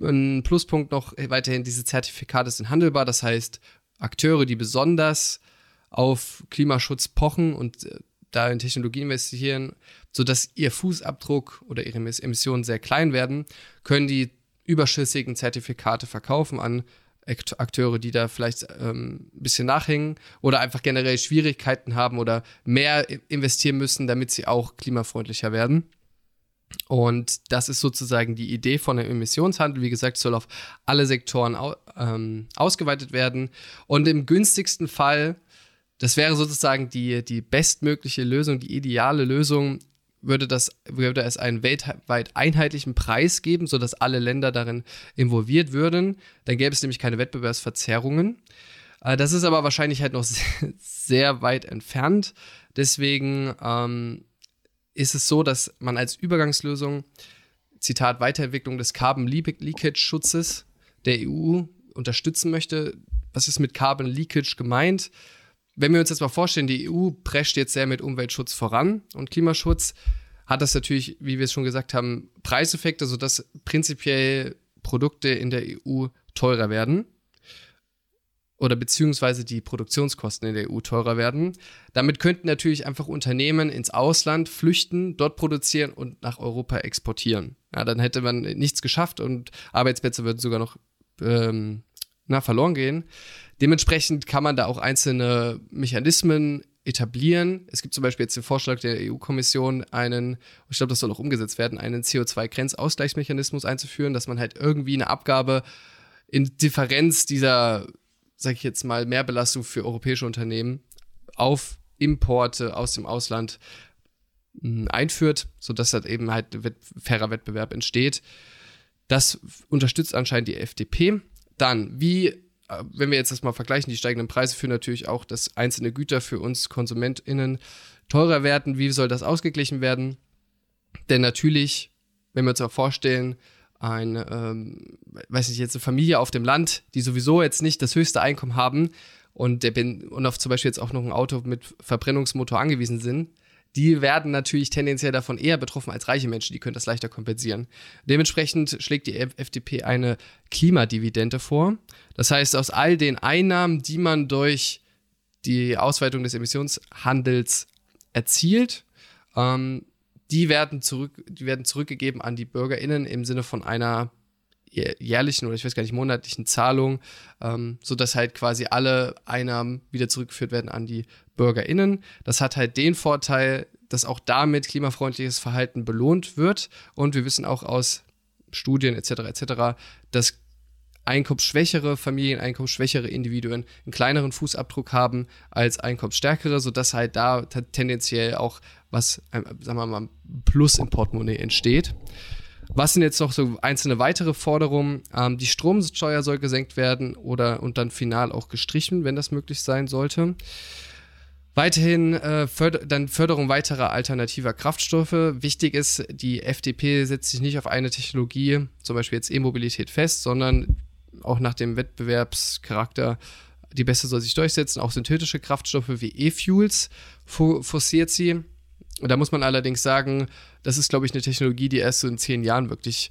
Speaker 1: Ein Pluspunkt noch weiterhin, diese Zertifikate sind handelbar, das heißt, Akteure, die besonders auf Klimaschutz pochen und äh, da in Technologie investieren, sodass ihr Fußabdruck oder ihre Emissionen sehr klein werden, können die überschüssigen Zertifikate verkaufen an Akteure, die da vielleicht ähm, ein bisschen nachhängen oder einfach generell Schwierigkeiten haben oder mehr investieren müssen, damit sie auch klimafreundlicher werden. Und das ist sozusagen die Idee von dem Emissionshandel. Wie gesagt, soll auf alle Sektoren au ähm, ausgeweitet werden. Und im günstigsten Fall, das wäre sozusagen die, die bestmögliche Lösung, die ideale Lösung, würde, das, würde es einen weltweit einheitlichen Preis geben, sodass alle Länder darin involviert würden. Dann gäbe es nämlich keine Wettbewerbsverzerrungen. Äh, das ist aber wahrscheinlich halt noch sehr, sehr weit entfernt. Deswegen ähm, ist es so, dass man als Übergangslösung, Zitat, Weiterentwicklung des Carbon Leakage Schutzes der EU unterstützen möchte. Was ist mit Carbon Leakage gemeint? Wenn wir uns jetzt mal vorstellen, die EU prescht jetzt sehr mit Umweltschutz voran und Klimaschutz, hat das natürlich, wie wir es schon gesagt haben, Preiseffekte, sodass prinzipiell Produkte in der EU teurer werden oder beziehungsweise die Produktionskosten in der EU teurer werden. Damit könnten natürlich einfach Unternehmen ins Ausland flüchten, dort produzieren und nach Europa exportieren. Ja, dann hätte man nichts geschafft und Arbeitsplätze würden sogar noch ähm, na, verloren gehen. Dementsprechend kann man da auch einzelne Mechanismen etablieren. Es gibt zum Beispiel jetzt den Vorschlag der EU-Kommission, einen, ich glaube, das soll auch umgesetzt werden, einen CO2-Grenzausgleichsmechanismus einzuführen, dass man halt irgendwie eine Abgabe in Differenz dieser, sag ich jetzt mal, Mehrbelastung für europäische Unternehmen auf Importe aus dem Ausland hm, einführt, sodass halt eben halt fairer Wettbewerb entsteht. Das unterstützt anscheinend die FDP. Dann, wie wenn wir jetzt das mal vergleichen, die steigenden Preise führen natürlich auch, dass einzelne Güter für uns KonsumentInnen teurer werden. Wie soll das ausgeglichen werden? Denn natürlich, wenn wir uns auch vorstellen, ein, ähm, weiß nicht, jetzt eine Familie auf dem Land, die sowieso jetzt nicht das höchste Einkommen haben und, der bin, und auf zum Beispiel jetzt auch noch ein Auto mit Verbrennungsmotor angewiesen sind, die werden natürlich tendenziell davon eher betroffen als reiche Menschen, die können das leichter kompensieren. Dementsprechend schlägt die FDP eine Klimadividende vor. Das heißt, aus all den Einnahmen, die man durch die Ausweitung des Emissionshandels erzielt, ähm, die, werden zurück, die werden zurückgegeben an die BürgerInnen im Sinne von einer jährlichen oder ich weiß gar nicht monatlichen Zahlung, ähm, sodass halt quasi alle Einnahmen wieder zurückgeführt werden an die BürgerInnen. Das hat halt den Vorteil, dass auch damit klimafreundliches Verhalten belohnt wird. Und wir wissen auch aus Studien etc. etc., dass einkommensschwächere Familien, einkommensschwächere Individuen einen kleineren Fußabdruck haben als einkommensstärkere, sodass halt da tendenziell auch was, sagen wir mal, Plus im Portemonnaie entsteht. Was sind jetzt noch so einzelne weitere Forderungen? Ähm, die Stromsteuer soll gesenkt werden oder und dann final auch gestrichen, wenn das möglich sein sollte. Weiterhin äh, Förder dann Förderung weiterer alternativer Kraftstoffe. Wichtig ist, die FDP setzt sich nicht auf eine Technologie, zum Beispiel jetzt E-Mobilität fest, sondern auch nach dem Wettbewerbscharakter die beste soll sich durchsetzen. Auch synthetische Kraftstoffe wie E-Fuels forciert sie. Und da muss man allerdings sagen, das ist, glaube ich, eine Technologie, die erst so in zehn Jahren wirklich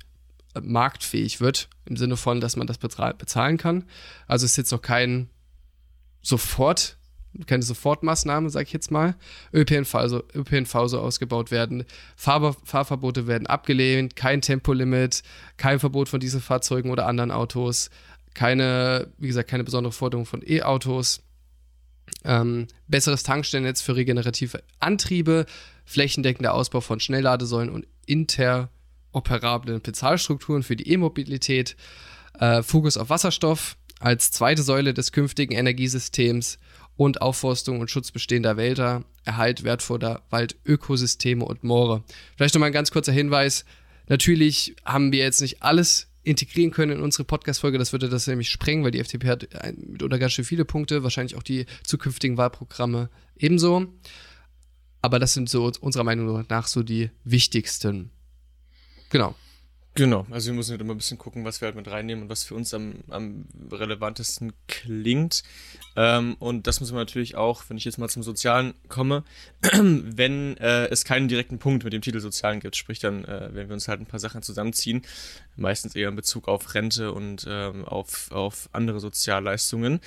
Speaker 1: äh, marktfähig wird, im Sinne von, dass man das bezahlen kann. Also ist jetzt noch kein sofort, keine Sofortmaßnahme, sage ich jetzt mal. ÖPNV, also ÖPNV so ausgebaut werden, Fahr Fahrverbote werden abgelehnt, kein Tempolimit, kein Verbot von Dieselfahrzeugen oder anderen Autos, keine, wie gesagt, keine besondere Forderung von E-Autos. Ähm, besseres Tankstellennetz für regenerative Antriebe, flächendeckender Ausbau von Schnellladesäulen und interoperablen Bezahlstrukturen für die E-Mobilität, äh, Fokus auf Wasserstoff. Als zweite Säule des künftigen Energiesystems und Aufforstung und Schutz bestehender Wälder, Erhalt wertvoller Waldökosysteme und Moore. Vielleicht noch mal ein ganz kurzer Hinweis. Natürlich haben wir jetzt nicht alles integrieren können in unsere Podcast-Folge. Das würde das nämlich sprengen, weil die FDP hat mitunter ganz schön viele Punkte, wahrscheinlich auch die zukünftigen Wahlprogramme ebenso. Aber das sind so unserer Meinung nach so die wichtigsten. Genau.
Speaker 2: Genau, also wir müssen halt immer ein bisschen gucken, was wir halt mit reinnehmen und was für uns am, am relevantesten klingt. Ähm, und das muss man natürlich auch, wenn ich jetzt mal zum Sozialen komme, wenn äh, es keinen direkten Punkt mit dem Titel Sozialen gibt, sprich dann, äh, wenn wir uns halt ein paar Sachen zusammenziehen, meistens eher in Bezug auf Rente und ähm, auf, auf andere Sozialleistungen.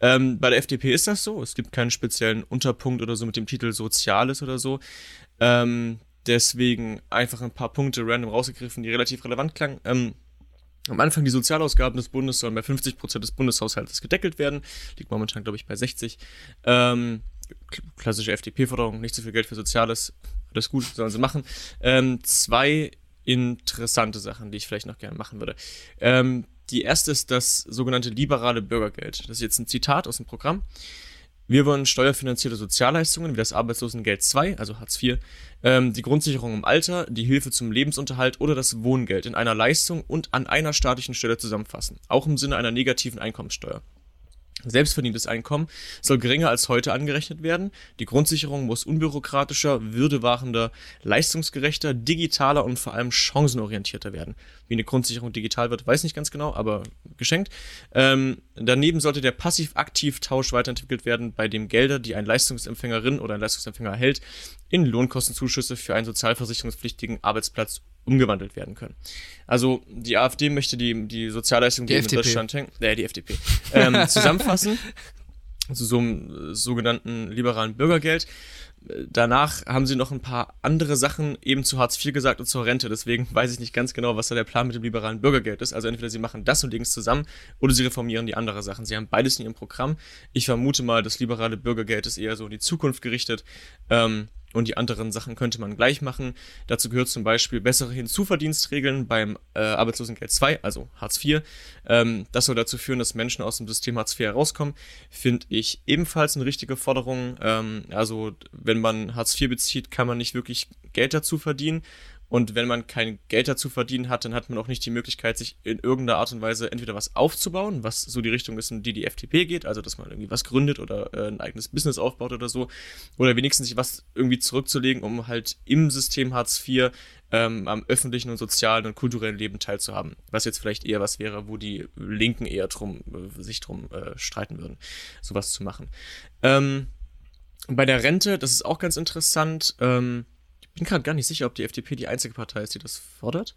Speaker 2: Ähm, bei der FDP ist das so, es gibt keinen speziellen Unterpunkt oder so mit dem Titel Soziales oder so. Ähm, Deswegen einfach ein paar Punkte random rausgegriffen, die relativ relevant klangen. Ähm, am Anfang die Sozialausgaben des Bundes sollen bei 50 Prozent des Bundeshaushaltes gedeckelt werden. Liegt momentan, glaube ich, bei 60. Ähm, klassische FDP-Forderung, nicht so viel Geld für Soziales. Alles gut, sollen sie machen. Ähm, zwei interessante Sachen, die ich vielleicht noch gerne machen würde. Ähm, die erste ist das sogenannte liberale Bürgergeld. Das ist jetzt ein Zitat aus dem Programm. Wir wollen steuerfinanzierte Sozialleistungen wie das Arbeitslosengeld 2, also Hartz IV, ähm, die Grundsicherung im Alter, die Hilfe zum Lebensunterhalt oder das Wohngeld in einer Leistung und an einer staatlichen Stelle zusammenfassen, auch im Sinne einer negativen Einkommenssteuer. Selbstverdientes Einkommen soll geringer als heute angerechnet werden. Die Grundsicherung muss unbürokratischer, würdewahrender, leistungsgerechter, digitaler und vor allem chancenorientierter werden. Wie eine Grundsicherung digital wird, weiß nicht ganz genau, aber geschenkt. Ähm, daneben sollte der Passiv-Aktiv-Tausch weiterentwickelt werden, bei dem Gelder, die ein Leistungsempfängerin oder ein Leistungsempfänger erhält, in Lohnkostenzuschüsse für einen sozialversicherungspflichtigen Arbeitsplatz umgewandelt werden können. Also die AfD möchte die, die Sozialleistung,
Speaker 1: die, die in
Speaker 2: Deutschland hängen, äh, die FDP, ähm, zusammenfassen zu so einem sogenannten liberalen Bürgergeld. Danach haben sie noch ein paar andere Sachen eben zu Hartz IV gesagt und zur Rente. Deswegen weiß ich nicht ganz genau, was da der Plan mit dem liberalen Bürgergeld ist. Also entweder sie machen das und Dings zusammen oder sie reformieren die andere Sachen. Sie haben beides in ihrem Programm. Ich vermute mal, das liberale Bürgergeld ist eher so in die Zukunft gerichtet. Ähm, und die anderen Sachen könnte man gleich machen. Dazu gehört zum Beispiel bessere Hinzuverdienstregeln beim äh, Arbeitslosengeld 2, also Hartz IV. Ähm, das soll dazu führen, dass Menschen aus dem System Hartz IV herauskommen. Finde ich ebenfalls eine richtige Forderung. Ähm, also wenn man Hartz IV bezieht, kann man nicht wirklich Geld dazu verdienen. Und wenn man kein Geld dazu verdienen hat, dann hat man auch nicht die Möglichkeit, sich in irgendeiner Art und Weise entweder was aufzubauen, was so die Richtung ist, in die die FDP geht, also dass man irgendwie was gründet oder äh, ein eigenes Business aufbaut oder so, oder wenigstens sich was irgendwie zurückzulegen, um halt im System Hartz IV ähm, am öffentlichen und sozialen und kulturellen Leben teilzuhaben. Was jetzt vielleicht eher was wäre, wo die Linken eher drum, äh, sich drum äh, streiten würden, sowas zu machen. Ähm, bei der Rente, das ist auch ganz interessant, ähm, bin gerade gar nicht sicher, ob die FDP die einzige Partei ist, die das fordert.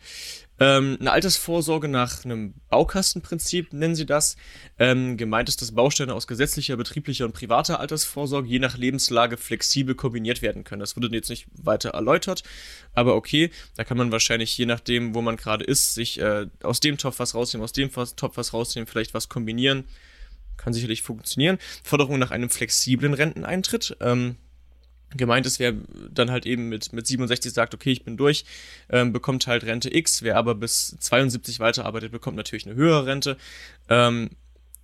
Speaker 2: Ähm, eine Altersvorsorge nach einem Baukastenprinzip nennen sie das. Ähm, gemeint ist, dass Bausteine aus gesetzlicher, betrieblicher und privater Altersvorsorge je nach Lebenslage flexibel kombiniert werden können. Das wurde jetzt nicht weiter erläutert, aber okay, da kann man wahrscheinlich je nachdem, wo man gerade ist, sich äh, aus dem Topf was rausnehmen, aus dem Topf was rausnehmen, vielleicht was kombinieren. Kann sicherlich funktionieren. Forderung nach einem flexiblen Renteneintritt. Ähm, gemeint ist, wer dann halt eben mit, mit 67 sagt, okay, ich bin durch, ähm, bekommt halt Rente X, wer aber bis 72 weiterarbeitet, bekommt natürlich eine höhere Rente. Ähm,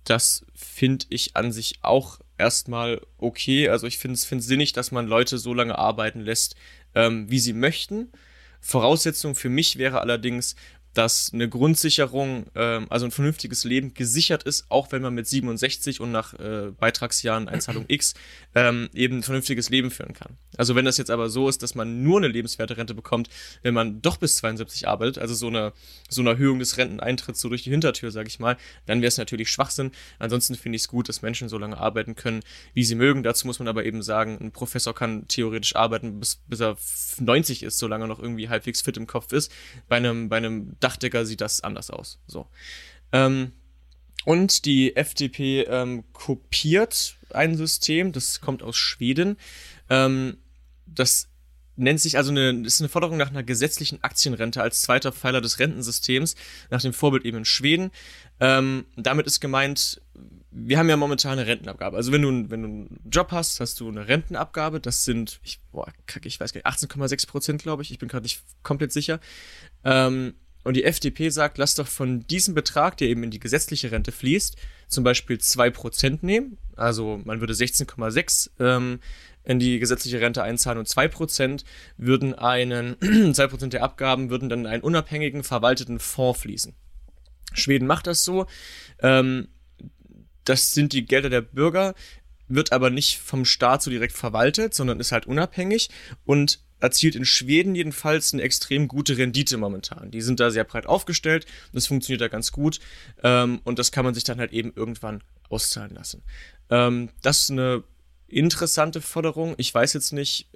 Speaker 2: das finde ich an sich auch erstmal okay. Also ich finde es sinnig, dass man Leute so lange arbeiten lässt, ähm, wie sie möchten. Voraussetzung für mich wäre allerdings, dass eine Grundsicherung, ähm, also ein vernünftiges Leben gesichert ist, auch wenn man mit 67 und nach äh, Beitragsjahren Einzahlung X ähm, eben ein vernünftiges Leben führen kann. Also wenn das jetzt aber so ist, dass man nur eine lebenswerte Rente bekommt, wenn man doch bis 72 arbeitet, also so eine, so eine Erhöhung des Renteneintritts so durch die Hintertür, sage ich mal, dann wäre es natürlich Schwachsinn. Ansonsten finde ich es gut, dass Menschen so lange arbeiten können, wie sie mögen. Dazu muss man aber eben sagen, ein Professor kann theoretisch arbeiten, bis, bis er 90 ist, solange er noch irgendwie halbwegs fit im Kopf ist. Bei einem, bei einem Dachdecker sieht das anders aus. So. Ähm, und die FDP ähm, kopiert ein System, das kommt aus Schweden. Ähm, das nennt sich also eine, ist eine Forderung nach einer gesetzlichen Aktienrente als zweiter Pfeiler des Rentensystems, nach dem Vorbild eben in Schweden. Ähm, damit ist gemeint, wir haben ja momentan eine Rentenabgabe. Also wenn du, wenn du einen Job hast, hast du eine Rentenabgabe. Das sind, ich, boah, kacke, ich weiß gar nicht, 18,6 Prozent, glaube ich. Ich bin gerade nicht komplett sicher. Ähm, und die FDP sagt, lass doch von diesem Betrag, der eben in die gesetzliche Rente fließt, zum Beispiel 2% nehmen. Also man würde 16,6 ähm, in die gesetzliche Rente einzahlen und 2% würden einen, 2% der Abgaben würden dann in einen unabhängigen, verwalteten Fonds fließen. Schweden macht das so. Ähm, das sind die Gelder der Bürger, wird aber nicht vom Staat so direkt verwaltet, sondern ist halt unabhängig und erzielt in Schweden jedenfalls eine extrem gute Rendite momentan. Die sind da sehr breit aufgestellt, das funktioniert da ganz gut ähm, und das kann man sich dann halt eben irgendwann auszahlen lassen. Ähm, das ist eine interessante Forderung. Ich weiß jetzt nicht.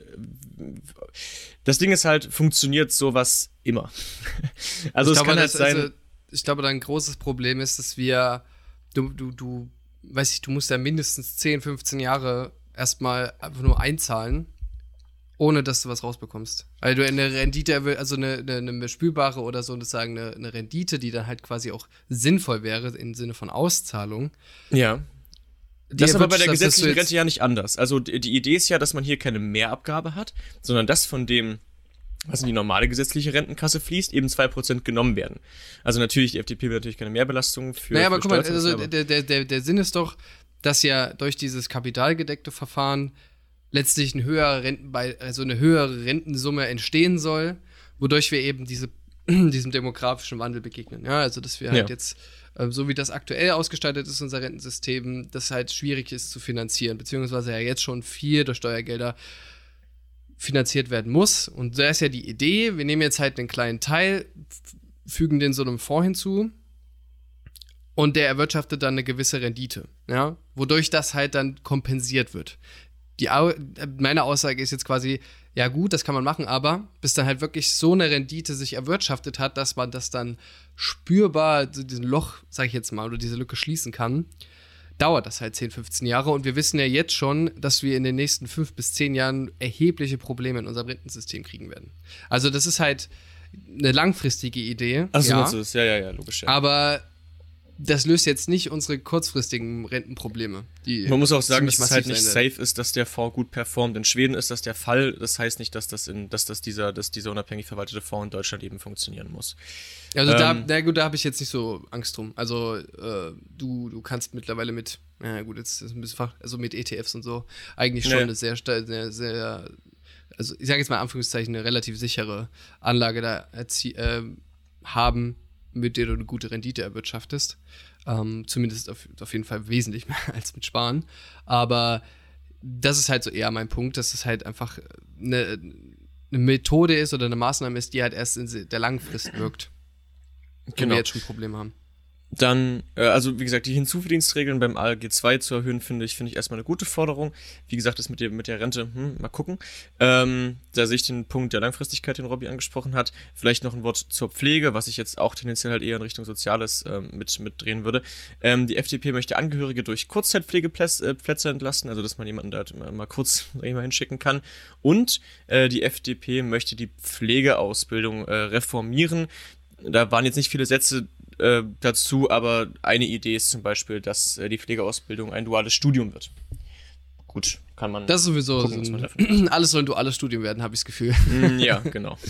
Speaker 2: Das Ding ist halt, funktioniert sowas immer. also ich es glaube, kann halt sein. Also,
Speaker 1: ich glaube, dein großes Problem ist, dass wir, du, du, du, weiß ich, du musst ja mindestens 10, 15 Jahre erstmal einfach nur einzahlen ohne dass du was rausbekommst. Weil du eine Rendite, also eine, eine, eine spürbare oder so sozusagen eine, eine Rendite, die dann halt quasi auch sinnvoll wäre im Sinne von Auszahlung.
Speaker 2: Ja. Das ist aber bei der gesetzlichen Rente ja nicht anders. Also die, die Idee ist ja, dass man hier keine Mehrabgabe hat, sondern dass von dem, was in die normale gesetzliche Rentenkasse fließt, eben 2% genommen werden. Also natürlich, die FDP will natürlich keine Mehrbelastung für.
Speaker 1: Naja, aber für guck mal, also der, der, der, der Sinn ist doch, dass ja durch dieses kapitalgedeckte Verfahren letztlich ein höherer Rentenbe also eine höhere Rentensumme entstehen soll, wodurch wir eben diese, diesem demografischen Wandel begegnen. Ja, also dass wir halt
Speaker 2: Ja.
Speaker 1: jetzt, äh, so wie das aktuell ausgestaltet ist, unser Rentensystem, das halt schwierig ist zu finanzieren, beziehungsweise ja jetzt schon viel durch Steuergelder finanziert werden muss. Und da ist ja die Idee, wir nehmen jetzt halt einen kleinen Teil, fügen den so einem Fonds hinzu und der erwirtschaftet dann eine gewisse Rendite, ja, wodurch das halt dann kompensiert wird. Die, äh, meine Aussage ist jetzt quasi, ja gut, das kann man machen, aber bis dann halt wirklich so eine Rendite sich erwirtschaftet hat, dass man das dann spürbar, so diesen Loch, sag ich jetzt mal, oder diese Lücke schließen kann, dauert das halt 10, 15 Jahre. Und wir wissen ja jetzt schon, dass wir in den nächsten 5 bis 10 Jahren erhebliche Probleme in unserem Rentensystem kriegen werden. Also das ist halt eine langfristige Idee.
Speaker 2: Achso,
Speaker 1: ja.
Speaker 2: meinst du das? Ja, ja, ja, logisch. Ja.
Speaker 1: Aber das löst jetzt nicht unsere kurzfristigen Rentenprobleme.
Speaker 2: Man muss auch sagen, dass es halt nicht
Speaker 1: werden.
Speaker 2: safe ist, dass der Fonds gut performt. In Schweden ist das der Fall. Das heißt nicht, dass das in, dass das dieser, dass dieser unabhängig verwaltete Fonds in Deutschland eben funktionieren muss.
Speaker 1: Also da,
Speaker 2: Ähm,
Speaker 1: na gut, da habe ich jetzt nicht so Angst drum. Also äh, du, du kannst mittlerweile mit, na gut, jetzt ist ein bisschen fach, also mit ETFs und so eigentlich schon
Speaker 2: Ja.
Speaker 1: eine sehr, sehr, sehr, also ich sage jetzt mal in Anführungszeichen eine relativ sichere Anlage da äh, haben, mit der du eine gute Rendite erwirtschaftest. Ähm, zumindest auf, auf jeden Fall wesentlich mehr als mit Sparen. Aber das ist halt so eher mein Punkt, dass es halt einfach eine, eine Methode ist oder eine Maßnahme ist, die halt erst in der Langfrist wirkt. Wo
Speaker 2: Genau.
Speaker 1: wir jetzt schon Probleme haben.
Speaker 2: Dann, äh, also wie gesagt, die Hinzuverdienstregeln beim ALG 2 zu erhöhen, finde ich, finde ich erstmal eine gute Forderung. Wie gesagt, das mit der, mit der Rente, hm, mal gucken. Ähm, da sehe ich den Punkt der Langfristigkeit, den Robby angesprochen hat. Vielleicht noch ein Wort zur Pflege, was ich jetzt auch tendenziell halt eher in Richtung Soziales ähm, mit, mitdrehen würde. Ähm, die FDP möchte Angehörige durch Kurzzeitpflegeplätze Plätze entlasten, also dass man jemanden da halt mal, kurz mal hinschicken kann. Und äh, die FDP möchte die Pflegeausbildung äh, reformieren. Da waren jetzt nicht viele Sätze äh, dazu, aber eine Idee ist zum Beispiel, dass äh, die Pflegeausbildung ein duales Studium wird. Gut, kann man.
Speaker 1: Das ist sowieso
Speaker 2: Gucken,
Speaker 1: so ein, alles soll ein duales Studium werden, habe ich das Gefühl.
Speaker 2: Mm, ja, genau.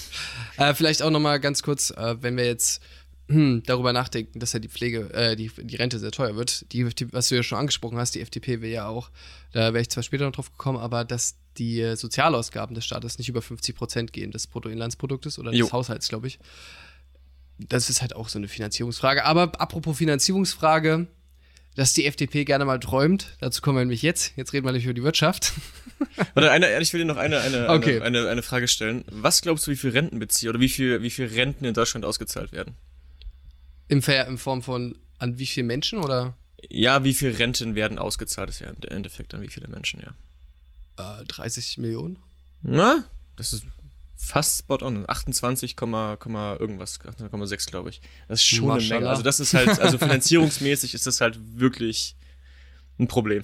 Speaker 1: Äh, vielleicht auch noch mal ganz kurz, äh, wenn wir jetzt hm, darüber nachdenken, dass ja die Pflege, äh, die, die Rente sehr teuer wird. Die, was du ja schon angesprochen hast, die FDP will ja auch, da wäre ich zwar später noch drauf gekommen, aber dass die äh, Sozialausgaben des Staates nicht über 50 Prozent gehen des Bruttoinlandsproduktes oder
Speaker 2: Jo.
Speaker 1: des Haushalts, glaube ich. Das ist halt auch so eine Finanzierungsfrage. Aber apropos Finanzierungsfrage, dass die FDP gerne mal träumt, dazu kommen wir nämlich jetzt. Jetzt reden wir nämlich über die Wirtschaft.
Speaker 2: Warte, eine, ich will dir noch eine, eine,
Speaker 1: Okay.
Speaker 2: eine, eine, eine Frage stellen. Was glaubst du, wie viel Rentenbezieher oder wie viel, wie viel Renten in Deutschland ausgezahlt werden?
Speaker 1: Im Ver in Form von an wie viele Menschen oder
Speaker 2: Ja, wie viel Renten werden ausgezahlt? Das ist ja im Endeffekt an wie viele Menschen, ja.
Speaker 1: äh, 30 Millionen?
Speaker 2: Na, das ist fast spot on. 28, Komma- Komma irgendwas, 18,6 glaube ich. Das ist schon eine Menge.
Speaker 1: Maschallah.
Speaker 2: Also das ist halt, also finanzierungsmäßig ist das halt wirklich ein Problem.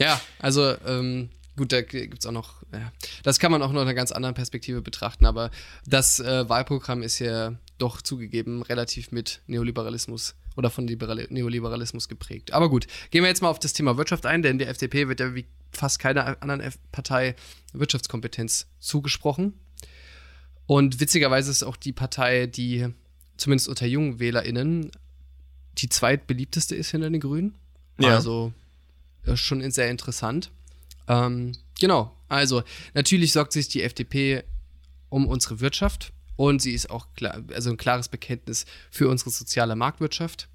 Speaker 1: Ja, also ähm, gut, da gibt's auch noch, ja, das kann man auch noch in einer ganz anderen Perspektive betrachten, aber das äh, Wahlprogramm ist ja doch zugegeben relativ mit Neoliberalismus oder von Liberal Neoliberalismus geprägt. Aber gut, gehen wir jetzt mal auf das Thema Wirtschaft ein, denn der FDP wird ja wie fast keiner anderen F Partei Wirtschaftskompetenz zugesprochen. Und witzigerweise ist auch die Partei, die zumindest unter jungen WählerInnen die zweitbeliebteste ist hinter den Grünen.
Speaker 2: Ja.
Speaker 1: Also ist schon sehr interessant. Ähm, genau, also natürlich sorgt sich die FDP um unsere Wirtschaft und sie ist auch klar, also ein klares Bekenntnis für unsere soziale Marktwirtschaft.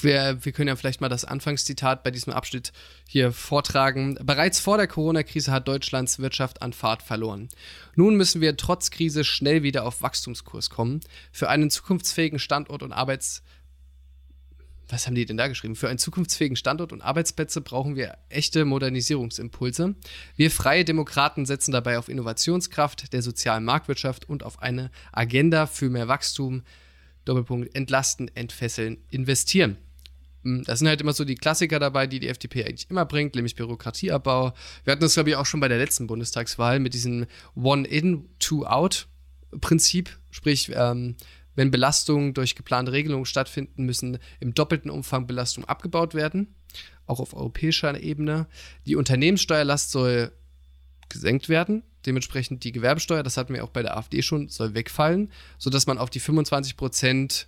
Speaker 1: Wir, wir können ja vielleicht mal das Anfangszitat bei diesem Abschnitt hier vortragen. Bereits vor der Corona-Krise hat Deutschlands Wirtschaft an Fahrt verloren. Nun müssen wir trotz Krise schnell wieder auf Wachstumskurs kommen. Für einen zukunftsfähigen Standort und Arbeits was haben die denn da geschrieben? Für einen zukunftsfähigen Standort und Arbeitsplätze brauchen wir echte Modernisierungsimpulse. Wir freie Demokraten setzen dabei auf Innovationskraft der sozialen Marktwirtschaft und auf eine Agenda für mehr Wachstum, Doppelpunkt, entlasten, entfesseln, investieren. Hm, Das sind halt immer so die Klassiker dabei, die die FDP eigentlich immer bringt, nämlich Bürokratieabbau. Wir hatten das, glaube ich, auch schon bei der letzten Bundestagswahl mit diesem One-In, Two-Out-Prinzip. Sprich, ähm, wenn Belastungen durch geplante Regelungen stattfinden, müssen im doppelten Umfang Belastungen abgebaut werden, auch auf europäischer Ebene. Die Unternehmenssteuerlast soll gesenkt werden. Dementsprechend die Gewerbesteuer, das hatten wir auch bei der AfD schon, soll wegfallen, sodass man auf die 25%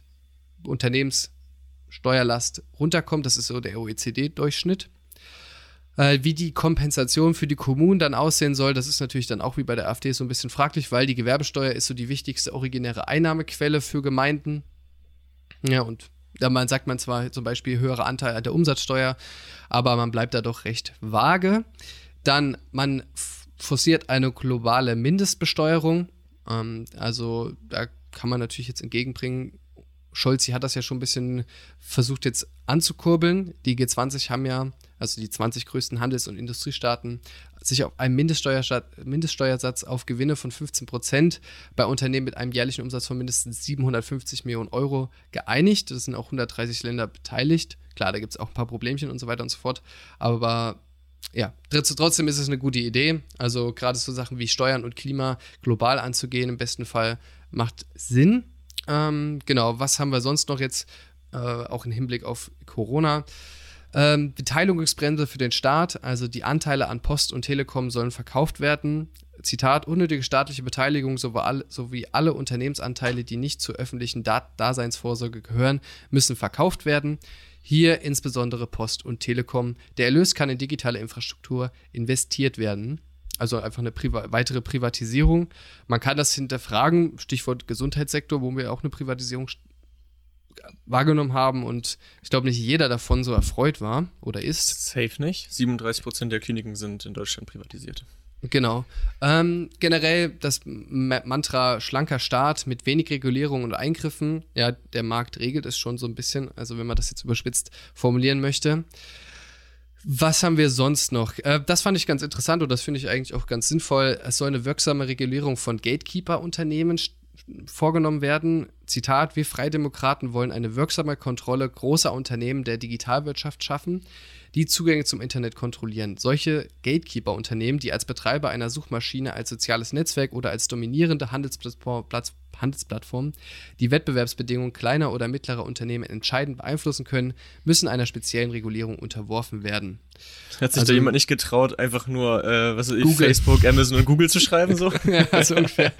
Speaker 1: Steuerlast runterkommt. Das ist so der OECD-Durchschnitt. Äh, wie die Kompensation für die Kommunen dann aussehen soll, das ist natürlich dann auch wie bei der AfD so ein bisschen fraglich, weil die Gewerbesteuer ist so die wichtigste originäre Einnahmequelle für Gemeinden. Ja, und da man sagt man zwar zum Beispiel höhere Anteil an der Umsatzsteuer, aber man bleibt da doch recht vage. Dann, man forciert eine globale Mindestbesteuerung. Ähm, also da kann man natürlich jetzt entgegenbringen, Scholz hat das ja schon ein bisschen versucht jetzt anzukurbeln. Die G20 haben ja, also die 20 größten Handels- und Industriestaaten, sich auf einen Mindeststeuersatz auf Gewinne von 15 Prozent bei Unternehmen mit einem jährlichen Umsatz von mindestens 750 Millionen Euro geeinigt. Das sind auch 130 Länder beteiligt. Klar, da gibt es auch ein paar Problemchen und so weiter und so fort. Aber ja, trotzdem ist es eine gute Idee. Also gerade so Sachen wie Steuern und Klima global anzugehen, im besten Fall macht Sinn. Ähm, genau, was haben wir sonst noch jetzt, äh, auch im Hinblick auf Corona? Ähm, Beteiligungsbremse für den Staat, also die Anteile an Post und Telekom sollen verkauft werden. Zitat, unnötige staatliche Beteiligung sowie alle Unternehmensanteile, die nicht zur öffentlichen Daseinsvorsorge gehören, müssen verkauft werden. Hier insbesondere Post und Telekom. Der Erlös kann in digitale Infrastruktur investiert werden. Also einfach eine Priva weitere Privatisierung. Man kann das hinterfragen, Stichwort Gesundheitssektor, wo wir auch eine Privatisierung wahrgenommen haben und ich glaube nicht jeder davon so erfreut war oder ist.
Speaker 2: Safe nicht. 37 Prozent der Kliniken sind in Deutschland privatisiert.
Speaker 1: Genau. Ähm, generell das Mantra schlanker Staat mit wenig Regulierung und Eingriffen. Ja, der Markt regelt es schon so ein bisschen, also wenn man das jetzt überspitzt formulieren möchte. Was haben wir sonst noch? Äh, das fand ich ganz interessant und das finde ich eigentlich auch ganz sinnvoll. Es soll eine wirksame Regulierung von Gatekeeper-Unternehmen vorgenommen werden. Zitat: Wir Freidemokraten wollen eine wirksame Kontrolle großer Unternehmen der Digitalwirtschaft schaffen, die Zugänge zum Internet kontrollieren. Solche Gatekeeper-Unternehmen, die als Betreiber einer Suchmaschine, als soziales Netzwerk oder als dominierende Handelsplattform Handelsplattformen, die Wettbewerbsbedingungen kleiner oder mittlerer Unternehmen entscheidend beeinflussen können, müssen einer speziellen Regulierung unterworfen werden.
Speaker 2: Hat sich also, da jemand nicht getraut, einfach nur, äh, was ich, Google. Facebook, Amazon und Google zu schreiben? So?
Speaker 1: ja, so ungefähr.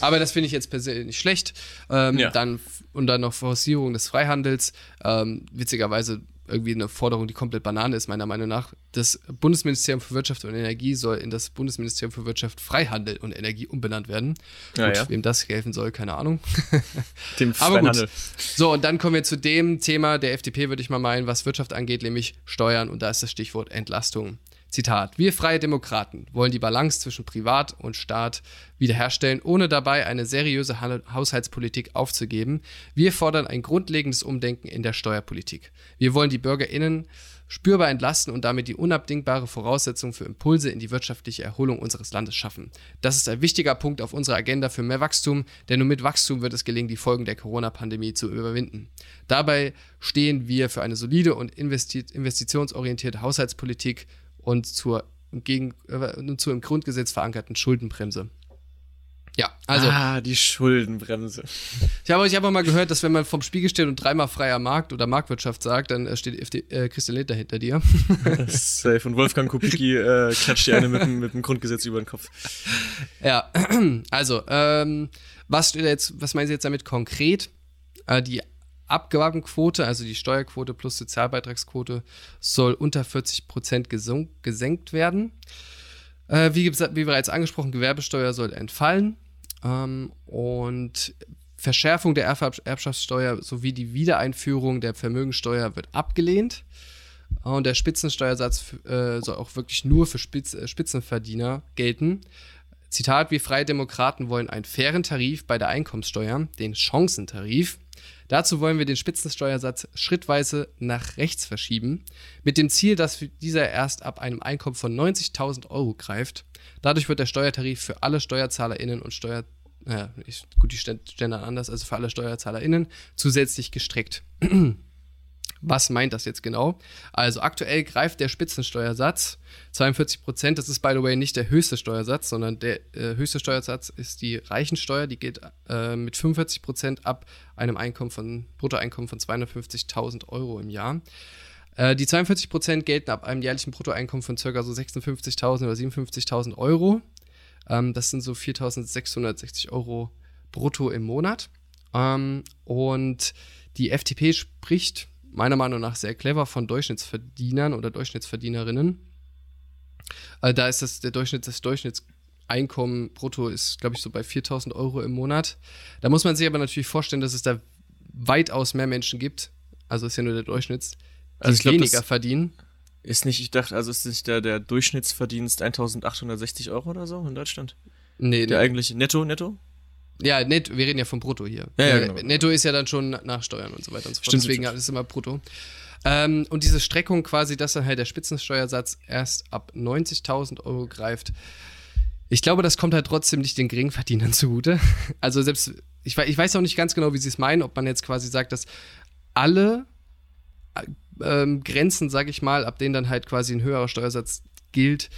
Speaker 1: Aber das finde ich jetzt persönlich nicht schlecht. Ähm, ja. dann, und dann noch Forcierung des Freihandels. Ähm, witzigerweise irgendwie eine Forderung, die komplett Banane ist, meiner Meinung nach. Das Bundesministerium für Wirtschaft und Energie soll in das Bundesministerium für Wirtschaft, Freihandel und Energie umbenannt werden. Ja, gut, ja. wem das helfen soll, keine Ahnung.
Speaker 2: Dem Aber gut.
Speaker 1: So, und dann kommen wir zu dem Thema der FDP, würde ich mal meinen, was Wirtschaft angeht, nämlich Steuern. Und da ist das Stichwort Entlastung. Zitat: Wir Freie Demokraten wollen die Balance zwischen Privat und Staat wiederherstellen, ohne dabei eine seriöse Haushaltspolitik aufzugeben. Wir fordern ein grundlegendes Umdenken in der Steuerpolitik. Wir wollen die BürgerInnen spürbar entlasten und damit die unabdingbare Voraussetzung für Impulse in die wirtschaftliche Erholung unseres Landes schaffen. Das ist ein wichtiger Punkt auf unserer Agenda für mehr Wachstum, denn nur mit Wachstum wird es gelingen, die Folgen der Corona-Pandemie zu überwinden. Dabei stehen wir für eine solide und investitionsorientierte Haushaltspolitik und zur, gegen, äh, zur im Grundgesetz verankerten Schuldenbremse. Ja, also.
Speaker 2: Ah, die Schuldenbremse.
Speaker 1: Ich habe ich hab auch mal gehört, dass wenn man vom Spiegel steht und dreimal freier Markt oder Marktwirtschaft sagt, dann äh, steht FD, äh, Christian Lindner hinter dir.
Speaker 2: Safe. Und Wolfgang Kubicki äh, klatscht dir eine mit, mit dem Grundgesetz über den Kopf.
Speaker 1: Ja, also, ähm, was steht jetzt, was meinen Sie jetzt damit konkret? Äh, die Abgabenquote, also die Steuerquote plus Sozialbeitragsquote, soll unter 40 Prozent gesenkt werden. Äh, wie, wie, bereits angesprochen, Gewerbesteuer soll entfallen. Ähm, und Verschärfung der Erbschaftssteuer sowie die Wiedereinführung der Vermögensteuer wird abgelehnt. Und der Spitzensteuersatz äh, soll auch wirklich nur für Spitz, äh, Spitzenverdiener gelten. Zitat, wir Freie Demokraten wollen einen fairen Tarif bei der Einkommenssteuer, den Chancentarif. Dazu wollen wir den Spitzensteuersatz schrittweise nach rechts verschieben, mit dem Ziel, dass dieser erst ab einem Einkommen von 90.000 Euro greift. Dadurch wird der Steuertarif für alle SteuerzahlerInnen und Steuer, äh, gut, die Ständer anders, also für alle SteuerzahlerInnen zusätzlich gestreckt. Was meint das jetzt genau? Also aktuell greift der Spitzensteuersatz 42 Prozent. Das ist, by the way, nicht der höchste Steuersatz, sondern der äh, höchste Steuersatz ist die Reichensteuer. Die geht äh, mit 45 Prozent ab einem Einkommen von, Bruttoeinkommen von 250.000 Euro im Jahr. Äh, die 42 Prozent gelten ab einem jährlichen Bruttoeinkommen von ca. so 56.000 oder 57.000 Euro. Ähm, das sind so 4.660 Euro brutto im Monat. Ähm, und die FDP spricht meiner Meinung nach sehr clever von Durchschnittsverdienern oder Durchschnittsverdienerinnen. Äh, da ist das der Durchschnitt, das Durchschnittseinkommen brutto ist, glaube ich, so bei 4000 Euro im Monat. Da muss man sich aber natürlich vorstellen, dass es da weitaus mehr Menschen gibt. Also ist ja nur der Durchschnitt, die
Speaker 2: Also glaub,
Speaker 1: weniger verdienen.
Speaker 2: Ist nicht, ich dachte, also ist nicht der, der Durchschnittsverdienst 1860 Euro oder so in Deutschland?
Speaker 1: Nee,
Speaker 2: Der
Speaker 1: nee.
Speaker 2: eigentliche Netto, Netto?
Speaker 1: Ja, netto, wir reden ja vom Brutto hier.
Speaker 2: Ja, ja,
Speaker 1: Äh,
Speaker 2: genau.
Speaker 1: Netto ist ja dann schon nach Steuern und so weiter und so fort.
Speaker 2: Stimmt,
Speaker 1: Deswegen
Speaker 2: stimmt.
Speaker 1: ist es immer Brutto. Ähm, und diese Streckung quasi, dass dann halt der Spitzensteuersatz erst ab 90.000 Euro greift. Ich glaube, das kommt halt trotzdem nicht den Geringverdienern zugute. Also selbst, ich, ich weiß auch nicht ganz genau, wie sie es meinen, ob man jetzt quasi sagt, dass alle äh, ähm, Grenzen, sag ich mal, ab denen dann halt quasi ein höherer Steuersatz gilt,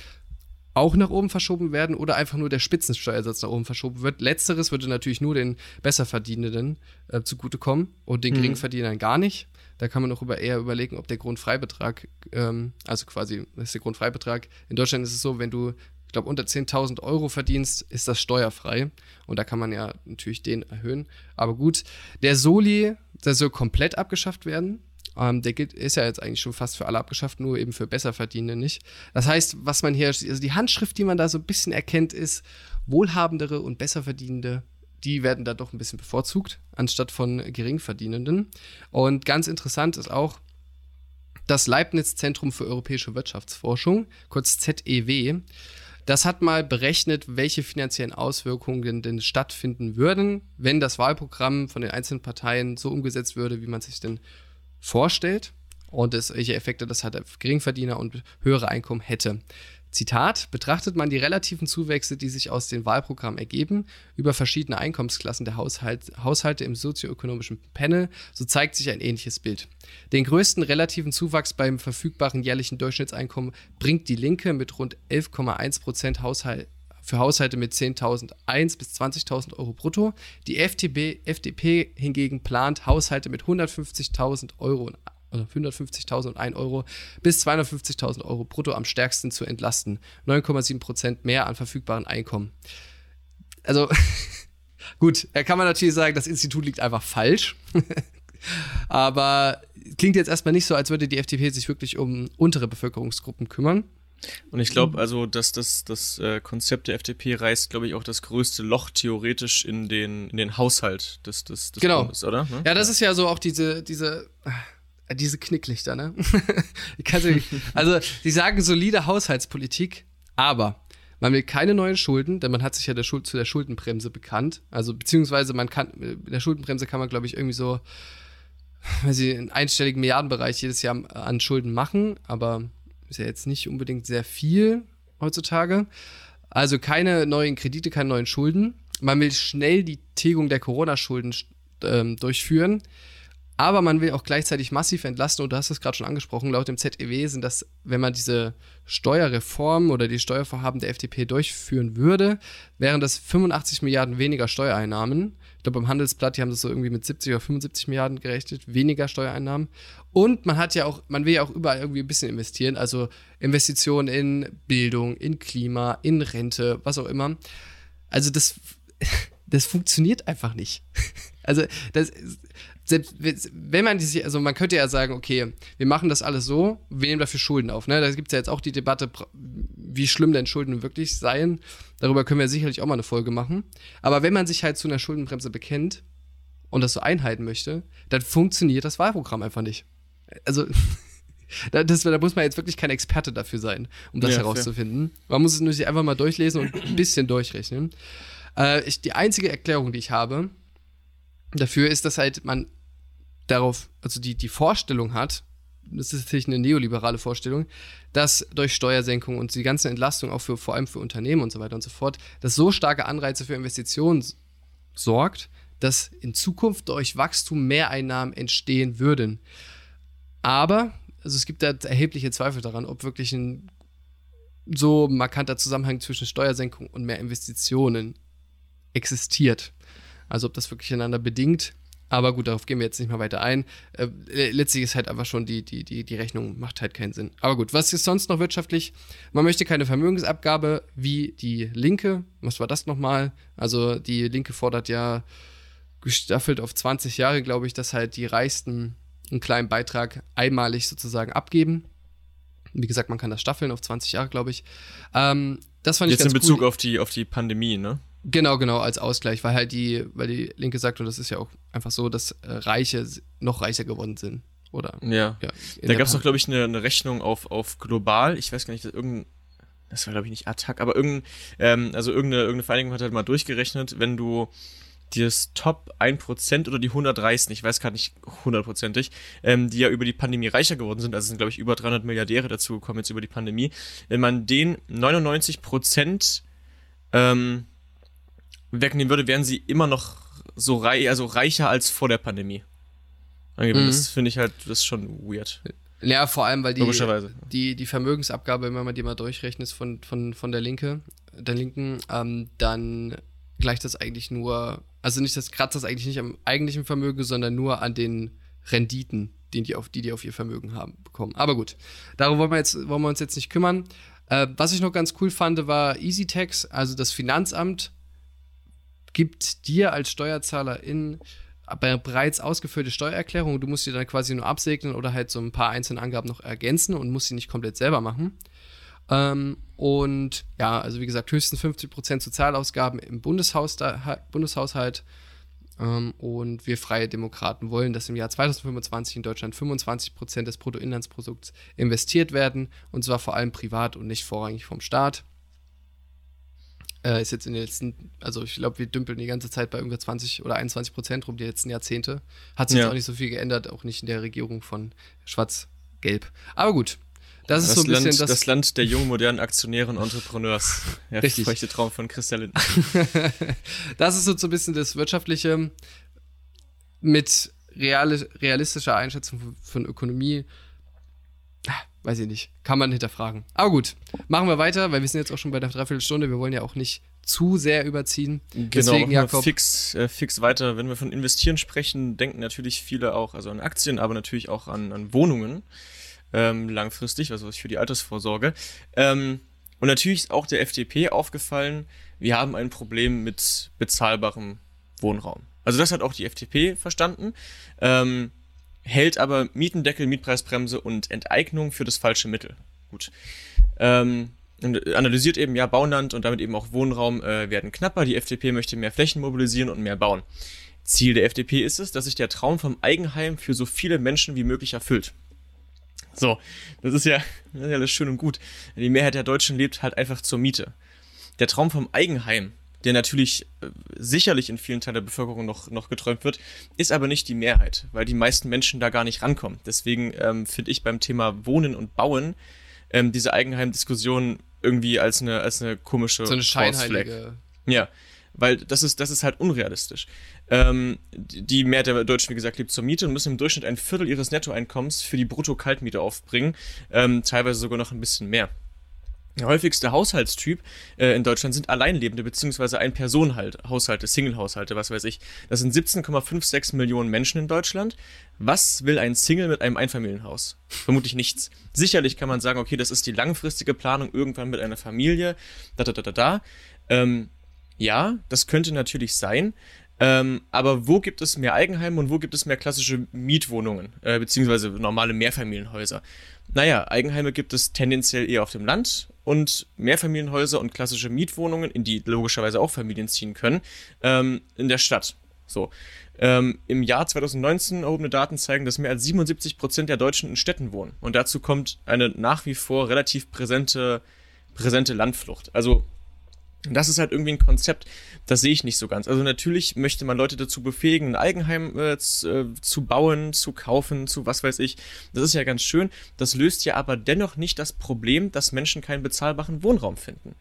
Speaker 1: auch nach oben verschoben werden oder einfach nur der Spitzensteuersatz nach oben verschoben wird. Letzteres würde natürlich nur den Besserverdienenden äh, zugutekommen und den
Speaker 2: Mhm.
Speaker 1: Geringverdienern gar nicht. Da kann man auch über, eher überlegen, ob der Grundfreibetrag, ähm, also quasi, das ist der Grundfreibetrag. In Deutschland ist es so, wenn du, ich glaube, unter 10.000 Euro verdienst, ist das steuerfrei. Und da kann man ja natürlich den erhöhen. Aber gut, der Soli, der soll komplett abgeschafft werden. Ähm, der gilt, ist ja jetzt eigentlich schon fast für alle abgeschafft, nur eben für Besserverdienende nicht. Das heißt, was man hier, also die Handschrift, die man da so ein bisschen erkennt, ist, wohlhabendere und Besserverdienende, die werden da doch ein bisschen bevorzugt, anstatt von Geringverdienenden. Und ganz interessant ist auch, das Leibniz Zentrum für europäische Wirtschaftsforschung, kurz ZEW, das hat mal berechnet, welche finanziellen Auswirkungen denn stattfinden würden, wenn das Wahlprogramm von den einzelnen Parteien so umgesetzt würde, wie man sich denn vorstellt und es, welche Effekte das halt auf Geringverdiener und höhere Einkommen hätte. Zitat, betrachtet man die relativen Zuwächse, die sich aus den Wahlprogrammen ergeben, über verschiedene Einkommensklassen der Haushalt, Haushalte im sozioökonomischen Panel, so zeigt sich ein ähnliches Bild. Den größten relativen Zuwachs beim verfügbaren jährlichen Durchschnittseinkommen bringt die Linke mit rund 11,1 Prozent Haushalt für Haushalte mit 10.001 bis 20.000 Euro brutto. Die FDP, FDP hingegen plant Haushalte mit 150.000 Euro oder 150.001 Euro bis 250.000 Euro brutto am stärksten zu entlasten. 9,7 Prozent mehr an verfügbaren Einkommen. Also, gut, da kann man natürlich sagen, das Institut liegt einfach falsch. Aber klingt jetzt erstmal nicht so, als würde die FDP sich wirklich um untere Bevölkerungsgruppen kümmern.
Speaker 2: Und ich
Speaker 1: Mhm.
Speaker 2: glaube, also, dass das, das äh, Konzept der FDP reißt, glaube ich, auch das größte Loch theoretisch in den, in den Haushalt des, des, des
Speaker 1: Genau.
Speaker 2: Bundes, oder? Ne?
Speaker 1: Ja, das ist ja so auch diese, diese, äh, diese Knicklichter, ne? Also, die sagen solide Haushaltspolitik, aber man will keine neuen Schulden, denn man hat sich ja der Schuld, zu der Schuldenbremse bekannt. Also, beziehungsweise man kann, mit der Schuldenbremse kann man, glaube ich, irgendwie so, weiß ich, einen einstelligen Milliardenbereich jedes Jahr an Schulden machen, aber ist ja jetzt nicht unbedingt sehr viel heutzutage. Also keine neuen Kredite, keine neuen Schulden. Man will schnell die Tilgung der Corona-Schulden ähm, durchführen. Aber man will auch gleichzeitig massiv entlasten, und du hast es gerade schon angesprochen, laut dem ZEW sind das, wenn man diese Steuerreform oder die Steuervorhaben der FDP durchführen würde, wären das 85 Milliarden weniger Steuereinnahmen. Ich glaube, beim Handelsblatt, die haben das so irgendwie mit 70 oder 75 Milliarden gerechnet, weniger Steuereinnahmen. Und man hat ja auch, man will ja auch überall irgendwie ein bisschen investieren, also Investitionen in Bildung, in Klima, in Rente, was auch immer. Also das, das funktioniert einfach nicht. Also das, selbst wenn man sich, also man könnte ja sagen, okay, wir machen das alles so, wir nehmen dafür Schulden auf. Ne? Da gibt es ja jetzt auch die Debatte, wie schlimm denn Schulden wirklich seien. Darüber können wir sicherlich auch mal eine Folge machen. Aber wenn man sich halt zu einer Schuldenbremse bekennt und das so einhalten möchte, dann funktioniert das Wahlprogramm einfach nicht. Also da, das, da muss man jetzt wirklich kein Experte dafür sein, um das
Speaker 2: Ja,
Speaker 1: herauszufinden. Man muss es nur sich einfach mal durchlesen und ein bisschen durchrechnen. Äh, ich, die einzige Erklärung, die ich habe dafür, ist, dass halt man darauf, also die, die Vorstellung hat, das ist natürlich eine neoliberale Vorstellung, dass durch Steuersenkung und die ganze Entlastung auch für vor allem für Unternehmen und so weiter und so fort, dass so starke Anreize für Investitionen sorgt, dass in Zukunft durch Wachstum Mehreinnahmen entstehen würden. Aber, also es gibt da erhebliche Zweifel daran, ob wirklich ein so markanter Zusammenhang zwischen Steuersenkung und mehr Investitionen existiert. Also ob das wirklich einander bedingt. Aber gut, darauf gehen wir jetzt nicht mehr weiter ein. Äh, letztlich ist halt einfach schon die, die, die, die Rechnung macht halt keinen Sinn. Aber gut, was ist sonst noch wirtschaftlich? Man möchte keine Vermögensabgabe wie die Linke. Was war das nochmal? Also die Linke fordert ja gestaffelt auf 20 Jahre, glaube ich, dass halt die reichsten einen kleinen Beitrag einmalig sozusagen abgeben. Wie gesagt, man kann das staffeln auf 20 Jahre, glaube ich. Ähm, das fand
Speaker 2: Jetzt
Speaker 1: ich ganz
Speaker 2: in Bezug
Speaker 1: cool.
Speaker 2: auf die, auf die Pandemie, ne?
Speaker 1: Genau, genau, als Ausgleich, weil halt die, weil die Linke sagt, und das ist ja auch einfach so, dass äh, Reiche noch reicher geworden sind. Oder?
Speaker 2: Ja.
Speaker 1: Ja.
Speaker 2: Da gab es doch, glaube ich, eine, eine Rechnung auf, auf global. Ich weiß gar nicht, dass irgendein, das war, glaube ich, nicht Attack, aber irgendein, ähm, also irgendeine, irgendeine Vereinigung hat halt mal durchgerechnet, wenn du das Top 1% oder die 100 reichsten, ich weiß gar nicht hundertprozentig, ähm, die ja über die Pandemie reicher geworden sind, also sind, glaube ich, über 300 Milliardäre dazugekommen jetzt über die Pandemie, wenn man den 99% ähm, wegnehmen würde, wären sie immer noch so reich, also reicher als vor der Pandemie.
Speaker 1: Mhm.
Speaker 2: Das finde ich halt, das ist schon weird.
Speaker 1: Ja, vor allem, weil die, die, die Vermögensabgabe, wenn man die mal durchrechnet von, von, von der Linke, der Linken, ähm, dann gleicht das eigentlich nur, also nicht das kratzt das eigentlich nicht am eigentlichen Vermögen, sondern nur an den Renditen, die die auf, die, die auf ihr Vermögen haben, bekommen. Aber gut, darüber wollen wir, jetzt, wollen wir uns jetzt nicht kümmern. Äh, was ich noch ganz cool fand, war EasyTax, also das Finanzamt gibt dir als Steuerzahler in bereits ausgeführte Steuererklärung. Du musst die dann quasi nur absegnen oder halt so ein paar einzelne Angaben noch ergänzen und musst sie nicht komplett selber machen. Ähm, und ja, also wie gesagt, höchstens 50% Sozialausgaben im Bundeshaus, Bundeshaushalt. Ähm, und wir Freie Demokraten wollen, dass im Jahr 2025 in Deutschland 25% des Bruttoinlandsprodukts investiert werden. Und zwar vor allem privat und nicht vorrangig vom Staat. Äh, ist jetzt in den letzten, also ich glaube, wir dümpeln die ganze Zeit bei ungefähr 20 oder 21 Prozent rum, die letzten Jahrzehnte. Hat sich
Speaker 2: Ja.
Speaker 1: auch nicht so viel geändert, auch nicht in der Regierung von Schwarz-Gelb. Aber gut, das ist
Speaker 2: Das,
Speaker 1: so ein bisschen
Speaker 2: Land,
Speaker 1: das.
Speaker 2: das Land der jungen, modernen Aktionäre und Entrepreneurs. Ja,
Speaker 1: Richtig.
Speaker 2: feuchte Traum von Christian Lindner.
Speaker 1: das ist so, so ein bisschen das Wirtschaftliche mit reale, realistischer Einschätzung von Ökonomie. Weiß ich nicht. Kann man hinterfragen. Aber gut, machen wir weiter, weil wir sind jetzt auch schon bei der Dreiviertelstunde. Wir wollen ja auch nicht zu sehr überziehen.
Speaker 2: Genau,
Speaker 1: Deswegen, Jakob.
Speaker 2: fix, äh, fix weiter. Wenn wir von Investieren sprechen, denken natürlich viele auch, also an Aktien, aber natürlich auch an, an Wohnungen ähm, langfristig, also für die Altersvorsorge. Ähm, und natürlich ist auch der FDP aufgefallen, wir haben ein Problem mit bezahlbarem Wohnraum. Also das hat auch die FDP verstanden. Ähm, hält aber Mietendeckel, Mietpreisbremse und Enteignung für das falsche Mittel. Gut. Ähm, und analysiert eben, ja, Bauland und damit eben auch Wohnraum äh, werden knapper. Die FDP möchte mehr Flächen mobilisieren und mehr bauen. Ziel der FDP ist es, dass sich der Traum vom Eigenheim für so viele Menschen wie möglich erfüllt. So, das ist ja, das ist ja alles schön und gut. Die Mehrheit der Deutschen lebt halt einfach zur Miete. Der Traum vom Eigenheim, der natürlich äh, sicherlich in vielen Teilen der Bevölkerung noch, noch geträumt wird, ist aber nicht die Mehrheit, weil die meisten Menschen da gar nicht rankommen. Deswegen ähm, finde ich beim Thema Wohnen und Bauen ähm, diese Eigenheim-Diskussion irgendwie als eine, als eine komische
Speaker 1: So eine scheinheilige.
Speaker 2: Ja, weil das ist, das ist halt unrealistisch. Ähm, die die Mehrheit der Deutschen, wie gesagt, lebt zur Miete und müssen im Durchschnitt ein Viertel ihres Nettoeinkommens für die Brutto-Kaltmiete aufbringen, ähm, teilweise sogar noch ein bisschen mehr. Der häufigste Haushaltstyp äh, in Deutschland sind Alleinlebende beziehungsweise Ein-Personen-Haushalte, Single-Haushalte, was weiß ich. Das sind 17,56 Millionen Menschen in Deutschland. Was will ein Single mit einem Einfamilienhaus? Vermutlich nichts. Sicherlich kann man sagen, okay, das ist die langfristige Planung irgendwann mit einer Familie, da da da da da. Ähm, ja, das könnte natürlich sein. Ähm, aber wo gibt es mehr Eigenheime und wo gibt es mehr klassische Mietwohnungen, äh, beziehungsweise normale Mehrfamilienhäuser? Naja, Eigenheime gibt es tendenziell eher auf dem Land und Mehrfamilienhäuser und klassische Mietwohnungen, in die logischerweise auch Familien ziehen können, ähm, in der Stadt. So. Ähm, Im Jahr 2019 erhobene Daten zeigen, dass mehr als 77 Prozent der Deutschen in Städten wohnen. Und dazu kommt eine nach wie vor relativ präsente, präsente Landflucht. Also das ist halt irgendwie ein Konzept, das sehe ich nicht so ganz. Also natürlich möchte man Leute dazu befähigen, ein Eigenheim äh, zu, äh, zu bauen, zu kaufen, zu was weiß ich. Das ist ja ganz schön. Das löst ja aber dennoch nicht das Problem, dass Menschen keinen bezahlbaren Wohnraum finden.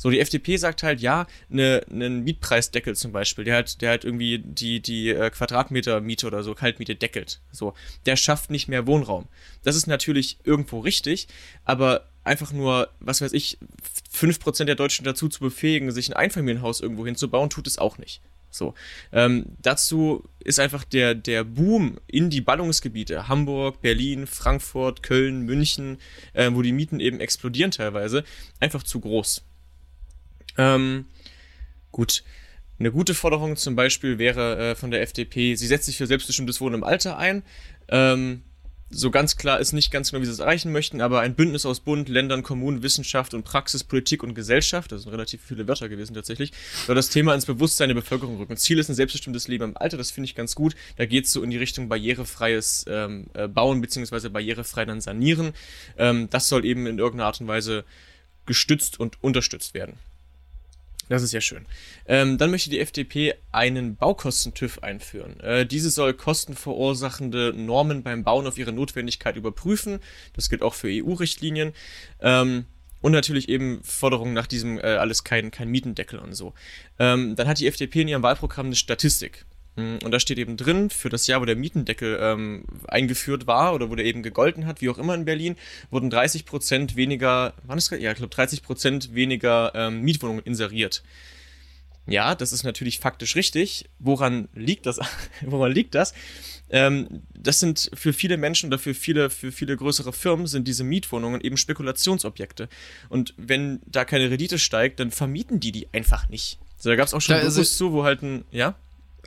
Speaker 2: So, die FDP sagt halt, ja, ne, einen Mietpreisdeckel zum Beispiel, der halt, der halt irgendwie die, die äh, Quadratmeter-Miete oder so, Kaltmiete deckelt. So, der schafft nicht mehr Wohnraum. Das ist natürlich irgendwo richtig, aber einfach nur, was weiß ich, 5% der Deutschen dazu zu befähigen, sich ein Einfamilienhaus irgendwo hinzubauen, tut es auch nicht. So. Ähm, dazu ist einfach der, der Boom in die Ballungsgebiete, Hamburg, Berlin, Frankfurt, Köln, München, äh, wo die Mieten eben explodieren teilweise, einfach zu groß. Ähm, gut. Eine gute Forderung zum Beispiel wäre äh, von der FDP, sie setzt sich für selbstbestimmtes Wohnen im Alter ein. Ähm, so ganz klar ist nicht ganz genau, wie sie es erreichen möchten, aber ein Bündnis aus Bund, Ländern, Kommunen, Wissenschaft und Praxis, Politik und Gesellschaft, das sind relativ viele Wörter gewesen tatsächlich, soll das Thema ins Bewusstsein der Bevölkerung rücken. Ziel ist ein selbstbestimmtes Leben im Alter, das finde ich ganz gut. Da geht es so in die Richtung barrierefreies ähm, äh, Bauen beziehungsweise barrierefrei dann sanieren. Ähm, das soll eben in irgendeiner Art und Weise gestützt und unterstützt werden. Das ist ja schön. Ähm, dann möchte die FDP einen Baukostentüv einführen. Äh, diese soll kostenverursachende Normen beim Bauen auf ihre Notwendigkeit überprüfen. Das gilt auch für EU-Richtlinien. Ähm, und natürlich eben Forderungen nach diesem äh, alles kein, kein Mietendeckel und so. Ähm, dann hat die FDP in ihrem Wahlprogramm eine Statistik. Hm, und da steht eben drin, für das Jahr, wo der Mietendeckel ähm, eingeführt war oder wo der eben gegolten hat, wie auch immer in Berlin, wurden 30 Prozent weniger, wann ist das? Ja, ich glaube 30 Prozent weniger ähm, Mietwohnungen inseriert. Ja, das ist natürlich faktisch richtig. Woran liegt das? Woran liegt das? Ähm, das sind für viele Menschen oder für viele, für viele größere Firmen sind diese Mietwohnungen eben Spekulationsobjekte. Und wenn da keine Rendite steigt, dann vermieten die die einfach nicht. So, da gab es auch schon da, zu, wo halt ein, ja?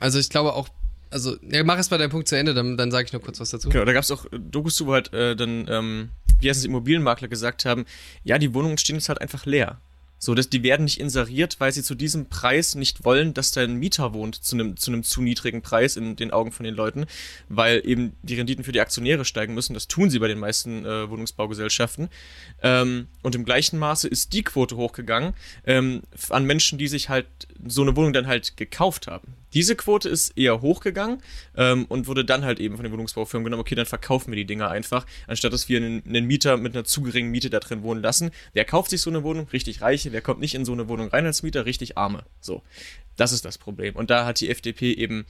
Speaker 1: Also ich glaube auch, also ja, mach erst mal deinen Punkt zu Ende, dann, dann sage ich noch kurz was dazu.
Speaker 2: Genau, da gab es auch Dokus zu, wo halt äh, dann, ähm, wie heißt es, Immobilienmakler gesagt haben, ja, die Wohnungen stehen jetzt halt einfach leer. So, dass die werden nicht inseriert, weil sie zu diesem Preis nicht wollen, dass da ein Mieter wohnt zu einem zu einem zu niedrigen Preis in den Augen von den Leuten, weil eben die Renditen für die Aktionäre steigen müssen. Das tun sie bei den meisten äh, Wohnungsbaugesellschaften. Ähm, und im gleichen Maße ist die Quote hochgegangen ähm, an Menschen, die sich halt so eine Wohnung dann halt gekauft haben. Diese Quote ist eher hochgegangen ähm, und wurde dann halt eben von den Wohnungsbaufirmen genommen, okay, dann verkaufen wir die Dinger einfach, anstatt dass wir einen, einen, Mieter mit einer zu geringen Miete da drin wohnen lassen. Wer kauft sich so eine Wohnung? Richtig Reiche. Wer kommt nicht in so eine Wohnung rein als Mieter? Richtig Arme. So, das ist das Problem. Und da hat die FDP eben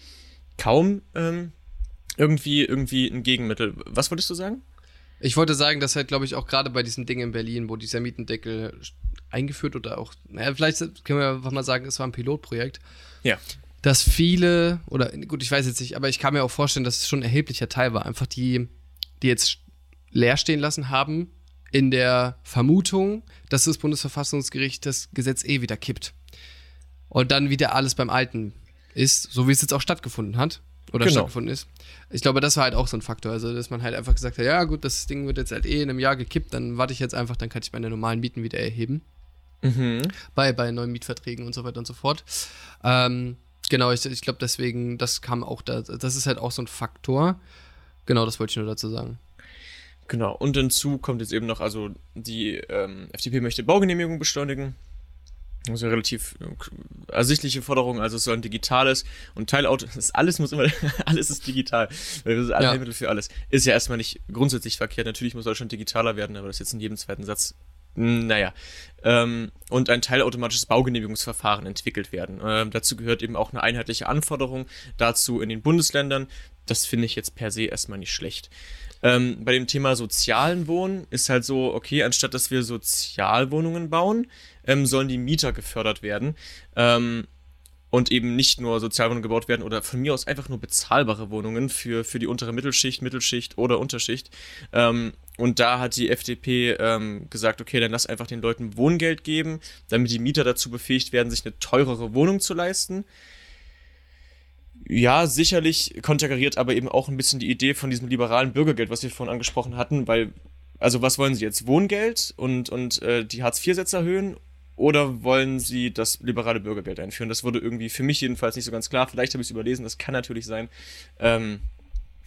Speaker 2: kaum ähm, irgendwie, irgendwie ein Gegenmittel. Was wolltest du sagen?
Speaker 1: Ich wollte sagen, dass halt, glaube ich, auch gerade bei diesen Dingen in Berlin, wo dieser Mietendeckel eingeführt oder auch, naja, vielleicht können wir einfach mal sagen, es war ein Pilotprojekt.
Speaker 2: Ja
Speaker 1: dass viele, oder gut, ich weiß jetzt nicht, aber ich kann mir auch vorstellen, dass es schon ein erheblicher Teil war, einfach die, die jetzt leer stehen lassen haben, in der Vermutung, dass das Bundesverfassungsgericht das Gesetz eh wieder kippt. Und dann wieder alles beim Alten ist, so wie es jetzt auch stattgefunden hat. Oder genau. stattgefunden ist. Ich glaube, das war halt auch so ein Faktor. Also, dass man halt einfach gesagt hat, ja gut, das Ding wird jetzt halt eh in einem Jahr gekippt, dann warte ich jetzt einfach, dann kann ich meine normalen Mieten wieder erheben. Mhm. Bei, bei neuen Mietverträgen und so weiter und so fort. Ähm, Genau, ich, ich glaube deswegen, das kam auch da, das ist halt auch so ein Faktor. Genau, das wollte ich nur dazu sagen.
Speaker 2: Genau, und hinzu kommt jetzt eben noch, also die ähm, FDP möchte Baugenehmigung beschleunigen. Das ist eine relativ äh, ersichtliche Forderung, also es soll ein digitales und Teilauto, das alles muss immer, alles ist digital. Das ist alle ja. Mittel für alles. Ist ja erstmal nicht grundsätzlich verkehrt, natürlich muss Deutschland digitaler werden, aber das ist jetzt in jedem zweiten Satz naja, ähm, und ein teilautomatisches Baugenehmigungsverfahren entwickelt werden. Ähm, dazu gehört eben auch eine einheitliche Anforderung dazu in den Bundesländern. Das finde ich jetzt per se erstmal nicht schlecht. Ähm, bei dem Thema sozialen Wohnen ist halt so, okay, anstatt dass wir Sozialwohnungen bauen, ähm, sollen die Mieter gefördert werden. Und eben nicht nur Sozialwohnungen gebaut werden oder von mir aus einfach nur bezahlbare Wohnungen für, für die untere Mittelschicht, Mittelschicht oder Unterschicht. Ähm, und da hat die FDP ähm, gesagt, okay, dann lass einfach den Leuten Wohngeld geben, damit die Mieter dazu befähigt werden, sich eine teurere Wohnung zu leisten. Ja, sicherlich konterkariert aber eben auch ein bisschen die Idee von diesem liberalen Bürgergeld, was wir vorhin angesprochen hatten, weil, also was wollen sie jetzt? Wohngeld und, und äh, die Hartz-IV-Sätze erhöhen oder wollen sie das liberale Bürgergeld einführen? Das wurde irgendwie für mich jedenfalls nicht so ganz klar. Vielleicht habe ich es überlesen, das kann natürlich sein. Ähm,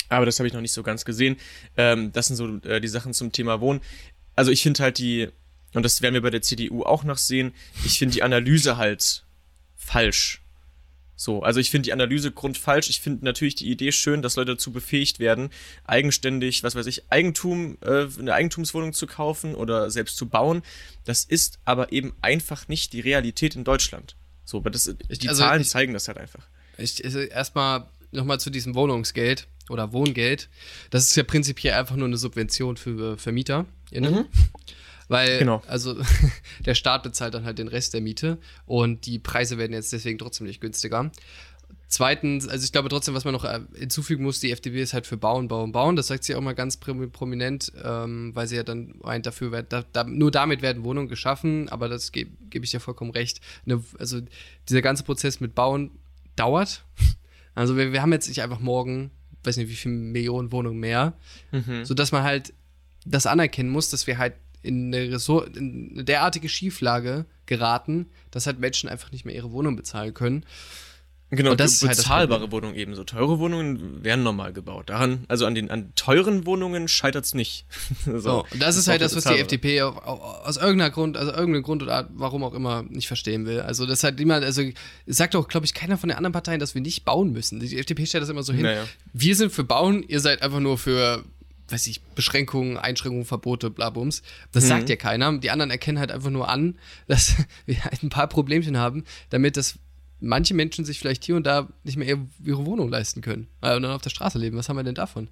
Speaker 2: aber das habe ich noch nicht so ganz gesehen. Ähm, das sind so äh, die Sachen zum Thema Wohnen. Also ich finde halt die, und das werden wir bei der CDU auch noch sehen, ich finde die Analyse halt falsch. So, also ich finde die Analyse grundfalsch. Ich finde natürlich die Idee schön, dass Leute dazu befähigt werden, eigenständig, was weiß ich, Eigentum, äh, eine Eigentumswohnung zu kaufen oder selbst zu bauen. Das ist aber eben einfach nicht die Realität in Deutschland. So, aber das, die also Zahlen ich, zeigen das halt einfach.
Speaker 1: Ich, also erstmal nochmal zu diesem Wohnungsgeld oder Wohngeld. Das ist ja prinzipiell einfach nur eine Subvention für Vermieter. Mhm. Weil, genau. also, der Staat bezahlt dann halt den Rest der Miete und die Preise werden jetzt deswegen trotzdem nicht günstiger. Zweitens, also ich glaube trotzdem, was man noch äh, hinzufügen muss, die FDP ist halt für Bauen, Bauen, Bauen. Das sagt sie auch mal ganz prominent, ähm, weil sie ja dann meint, dafür wird, da, da, nur damit werden Wohnungen geschaffen, aber das gebe geb ich ja vollkommen recht. Eine, also dieser ganze Prozess mit Bauen dauert. Also wir, wir haben jetzt nicht einfach morgen weiß nicht wie viele Millionen Wohnungen mehr, mhm. sodass man halt das anerkennen muss, dass wir halt in eine, Resor in eine derartige Schieflage geraten, dass halt Menschen einfach nicht mehr ihre Wohnung bezahlen können.
Speaker 2: Genau, und das bezahlbare halt Wohnungen ebenso. Teure Wohnungen werden normal gebaut. Daran, also an den an teuren Wohnungen scheitert es nicht.
Speaker 1: so, so, und das ist halt das, was die FDP auf, auf, aus irgendeiner Grund, also irgendeinem Grund oder warum auch immer nicht verstehen will. Also das hat niemand, also sagt auch, glaube ich, keiner von den anderen Parteien, dass wir nicht bauen müssen. Die FDP stellt das immer so hin. Naja. Wir sind für Bauen, ihr seid einfach nur für weiß ich, Beschränkungen, Einschränkungen, Verbote, blabums. Das mhm. sagt ja keiner. Die anderen erkennen halt einfach nur an, dass wir halt ein paar Problemchen haben, damit das manche Menschen sich vielleicht hier und da nicht mehr ihre Wohnung leisten können äh, und dann auf der Straße leben. Was haben wir denn davon?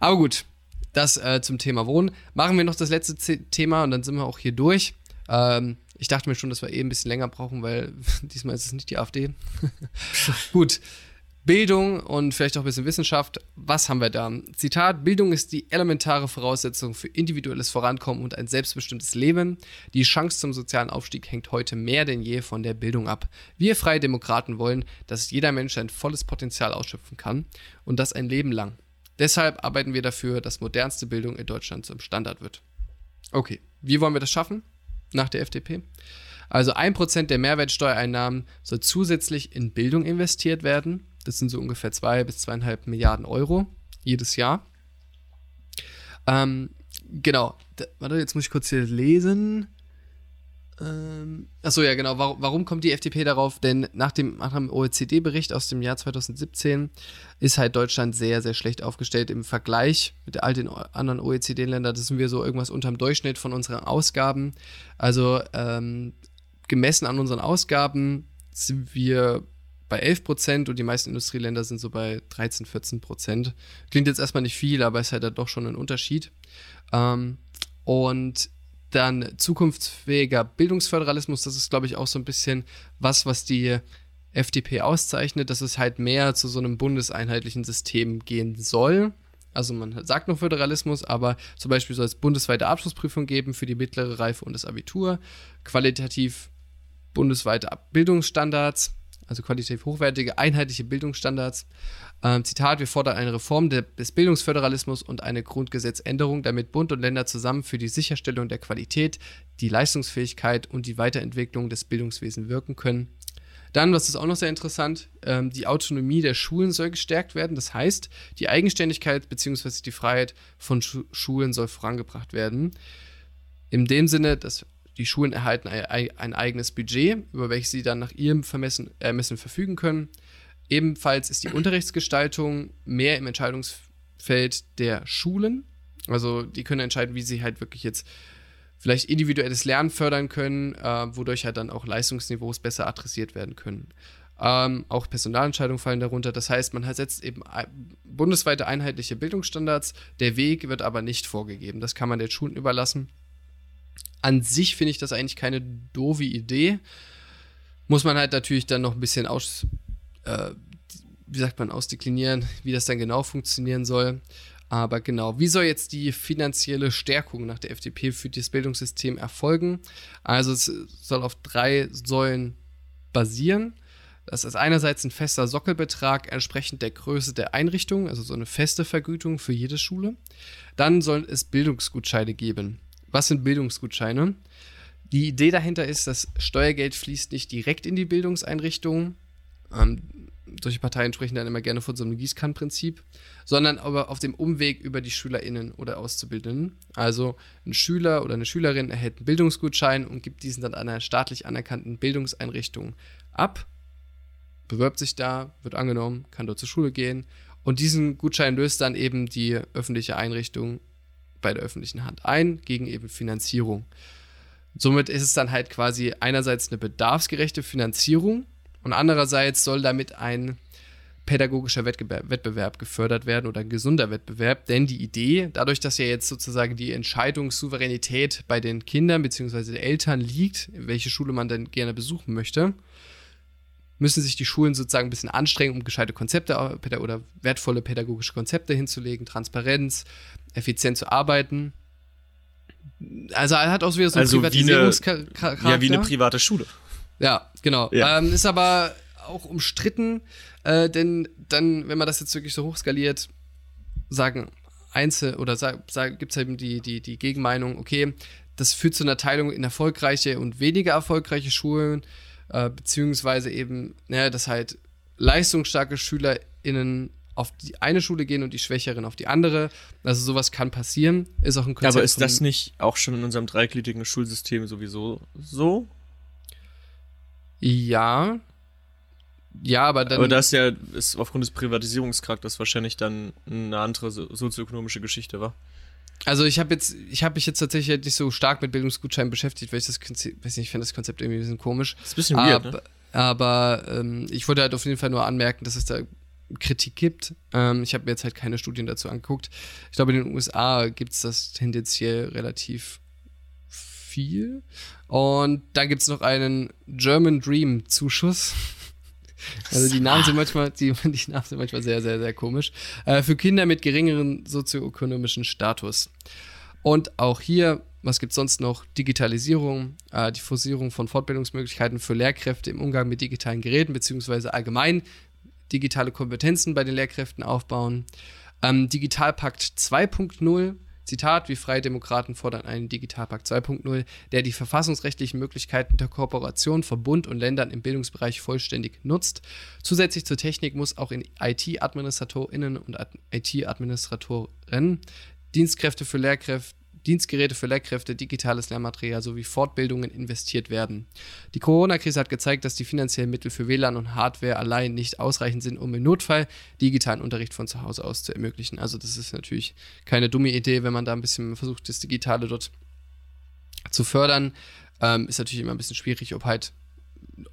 Speaker 1: Aber gut, das äh, zum Thema Wohnen. Machen wir noch das letzte Z Thema und dann sind wir auch hier durch. Ähm, ich dachte mir schon, dass wir eh ein bisschen länger brauchen, weil diesmal ist es nicht die AfD. gut, Bildung und vielleicht auch ein bisschen Wissenschaft. Was haben wir da? Zitat: Bildung ist die elementare Voraussetzung für individuelles Vorankommen und ein selbstbestimmtes Leben. Die Chance zum sozialen Aufstieg hängt heute mehr denn je von der Bildung ab. Wir Freie Demokraten wollen, dass jeder Mensch sein volles Potenzial ausschöpfen kann und das ein Leben lang. Deshalb arbeiten wir dafür, dass modernste Bildung in Deutschland zum Standard wird. Okay, wie wollen wir das schaffen? Nach der FDP? Also 1% der Mehrwertsteuereinnahmen soll zusätzlich in Bildung investiert werden. Das sind so ungefähr zwei bis zweieinhalb Milliarden Euro jedes Jahr. Ähm, genau. Warte, jetzt muss ich kurz hier lesen. Ähm, achso, ja, genau. Warum, warum, kommt die FDP darauf? Denn nach dem, dem OECD-Bericht aus dem Jahr 2017 ist halt Deutschland sehr, sehr schlecht aufgestellt im Vergleich mit all den anderen OECD-Ländern. Das sind wir so irgendwas unterm Durchschnitt von unseren Ausgaben. Also ähm, gemessen an unseren Ausgaben sind wir bei 11 Prozent und die meisten Industrieländer sind so bei 13, 14 Prozent. Klingt jetzt erstmal nicht viel, aber es ist halt doch schon ein Unterschied. Ähm, und dann zukunftsfähiger Bildungsföderalismus, das ist, glaube ich, auch so ein bisschen was, was die FDP auszeichnet, dass es halt mehr zu so einem bundeseinheitlichen System gehen soll. Also man sagt noch Föderalismus, aber zum Beispiel soll es bundesweite Abschlussprüfung geben für die mittlere Reife und das Abitur, qualitativ bundesweite Bildungsstandards, also qualitativ hochwertige, einheitliche Bildungsstandards. Ähm, Zitat, wir fordern eine Reform de, des Bildungsföderalismus und eine Grundgesetzänderung, damit Bund und Länder zusammen für die Sicherstellung der Qualität, die Leistungsfähigkeit und die Weiterentwicklung des Bildungswesens wirken können. Dann, was ist auch noch sehr interessant, ähm, die Autonomie der Schulen soll gestärkt werden. Das heißt, die Eigenständigkeit bzw. die Freiheit von Schu Schulen soll vorangebracht werden. In dem Sinne, dass die Schulen erhalten ein, eigenes Budget, über welches sie dann nach ihrem Vermessen, Ermessen verfügen können. Ebenfalls ist die Unterrichtsgestaltung mehr im Entscheidungsfeld der Schulen. Also die können entscheiden, wie sie halt wirklich jetzt vielleicht individuelles Lernen fördern können, äh, wodurch halt dann auch Leistungsniveaus besser adressiert werden können. Ähm, auch Personalentscheidungen fallen darunter. Das heißt, man setzt eben bundesweite einheitliche Bildungsstandards. Der Weg wird aber nicht vorgegeben. Das kann man den Schulen überlassen. An sich finde ich das eigentlich keine doofe Idee. Muss man halt natürlich dann noch ein bisschen aus, äh, wie sagt man, ausdeklinieren, wie das dann genau funktionieren soll. Aber genau, wie soll jetzt die finanzielle Stärkung nach der FDP für das Bildungssystem erfolgen? Also es soll auf drei Säulen basieren. Das ist einerseits ein fester Sockelbetrag entsprechend der Größe der Einrichtung, also so eine feste Vergütung für jede Schule. Dann soll es Bildungsgutscheine geben. Was sind Bildungsgutscheine? Die Idee dahinter ist, dass Steuergeld fließt nicht direkt in die Bildungseinrichtungen. Ähm, solche Parteien sprechen dann immer gerne von so einem Gießkannenprinzip, sondern aber auf dem Umweg über die SchülerInnen oder Auszubildenden. Also ein Schüler oder eine Schülerin erhält einen Bildungsgutschein und gibt diesen dann einer staatlich anerkannten Bildungseinrichtung ab, bewirbt sich da, wird angenommen, kann dort zur Schule gehen und diesen Gutschein löst dann eben die öffentliche Einrichtung bei der öffentlichen Hand ein, gegen eben Finanzierung. Somit ist es dann halt quasi einerseits eine bedarfsgerechte Finanzierung und andererseits soll damit ein pädagogischer Wettbewerb gefördert werden oder ein gesunder Wettbewerb. Denn die Idee, dadurch, dass ja jetzt sozusagen die Entscheidungssouveränität bei den Kindern bzw. den Eltern liegt, welche Schule man denn gerne besuchen möchte, müssen sich die Schulen sozusagen ein bisschen anstrengen, um gescheite Konzepte äh, oder wertvolle pädagogische Konzepte hinzulegen, Transparenz, effizient zu arbeiten. Also er hat auch wieder so
Speaker 2: also Privatisierungscharakter. Ja, wie eine private Schule.
Speaker 1: Ja, genau. Ja. Ähm, ist aber auch umstritten, äh, denn dann, wenn man das jetzt wirklich so hochskaliert, sagen Einzel- oder gibt es eben die, die, die Gegenmeinung, okay, das führt zu einer Teilung in erfolgreiche und weniger erfolgreiche Schulen, äh, beziehungsweise eben, naja, dass halt leistungsstarke SchülerInnen auf die eine Schule gehen und die Schwächeren auf die andere. Also sowas kann passieren. Ist auch ein
Speaker 2: Konzept. Aber ist das nicht auch schon in unserem dreigliedrigen Schulsystem sowieso so?
Speaker 1: Ja. Ja, aber dann.
Speaker 2: Aber das ja ist aufgrund des Privatisierungscharakters wahrscheinlich dann eine andere sozioökonomische Geschichte war.
Speaker 1: Also ich habe jetzt, ich habe mich jetzt tatsächlich nicht so stark mit Bildungsgutscheinen beschäftigt, weil ich das Konzept, weiß nicht, ich finde das Konzept irgendwie ein bisschen komisch. Das ist ein bisschen weird, aber, ne? Aber ähm, ich wollte halt auf jeden Fall nur anmerken, dass es da Kritik gibt. Ähm, ich habe mir jetzt halt keine Studien dazu angeguckt. Ich glaube, in den USA gibt es das tendenziell relativ viel. Und dann gibt es noch einen German Dream Zuschuss. Also die Namen sind manchmal, die, die Namen sind manchmal sehr, sehr, sehr komisch. Äh, für Kinder mit geringeren sozioökonomischen Status. Und auch hier, was gibt es sonst noch? Digitalisierung, äh, die Forcierung von Fortbildungsmöglichkeiten für Lehrkräfte im Umgang mit digitalen Geräten, beziehungsweise allgemein digitale Kompetenzen bei den Lehrkräften aufbauen. Ähm, Digitalpakt 2.0 Zitat, wie Freie Demokraten fordern einen Digitalpakt 2.0, der die verfassungsrechtlichen Möglichkeiten der Kooperation von Bund und Ländern im Bildungsbereich vollständig nutzt. Zusätzlich zur Technik muss auch in IT-AdministratorInnen und IT-Administratoren Dienstkräfte für Lehrkräfte Dienstgeräte für Lehrkräfte, digitales Lehrmaterial sowie Fortbildungen investiert werden. Die Corona-Krise hat gezeigt, dass die finanziellen Mittel für WLAN und Hardware allein nicht ausreichend sind, um im Notfall digitalen Unterricht von zu Hause aus zu ermöglichen. Also das ist natürlich keine dumme Idee, wenn man da ein bisschen versucht, das Digitale dort zu fördern. Ähm, ist natürlich immer ein bisschen schwierig, ob halt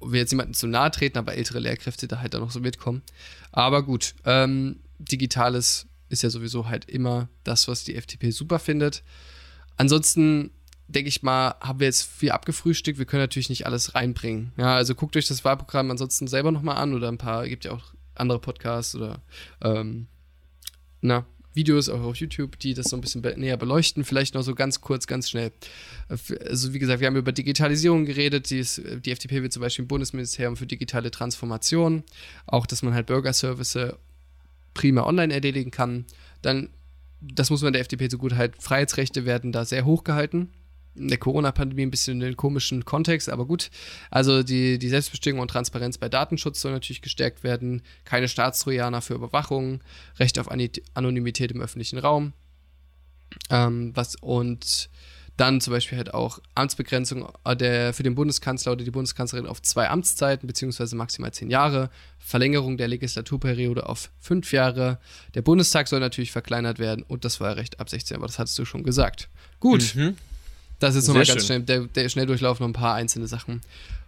Speaker 1: wir jetzt jemanden zu nahe treten, aber ältere Lehrkräfte da halt dann noch so mitkommen. Aber gut, ähm, Digitales ist ja sowieso halt immer das, was die FDP super findet. Ansonsten denke ich mal, haben wir jetzt viel abgefrühstückt. Wir können natürlich nicht alles reinbringen. Ja, also guckt euch das Wahlprogramm ansonsten selber nochmal an oder ein paar, gibt ja auch andere Podcasts oder ähm, na, Videos auch auf YouTube, die das so ein bisschen be näher beleuchten. Vielleicht noch so ganz kurz, ganz schnell. Also wie gesagt, wir haben über Digitalisierung geredet. Die, ist, die FDP wird zum Beispiel im Bundesministerium für digitale Transformation. Auch, dass man halt Bürgerservice prima online erledigen kann. Dann das muss man der FDP so gut halt, Freiheitsrechte werden da sehr hoch gehalten. In der Corona-Pandemie ein bisschen in den komischen Kontext, aber gut. Also die, die Selbstbestimmung und Transparenz bei Datenschutz soll natürlich gestärkt werden. Keine Staatstrojaner für Überwachung, Recht auf Anonymität im öffentlichen Raum. Ähm, was und dann zum Beispiel halt auch Amtsbegrenzung äh, der, für den Bundeskanzler oder die Bundeskanzlerin auf zwei Amtszeiten, beziehungsweise maximal zehn Jahre. Verlängerung der Legislaturperiode auf fünf Jahre. Der Bundestag soll natürlich verkleinert werden und das Wahlrecht ab 16, aber das hattest du schon gesagt. Gut. Mhm. Das ist nochmal ganz schön. schnell, der, der Schnelldurchlauf noch ein paar einzelne Sachen.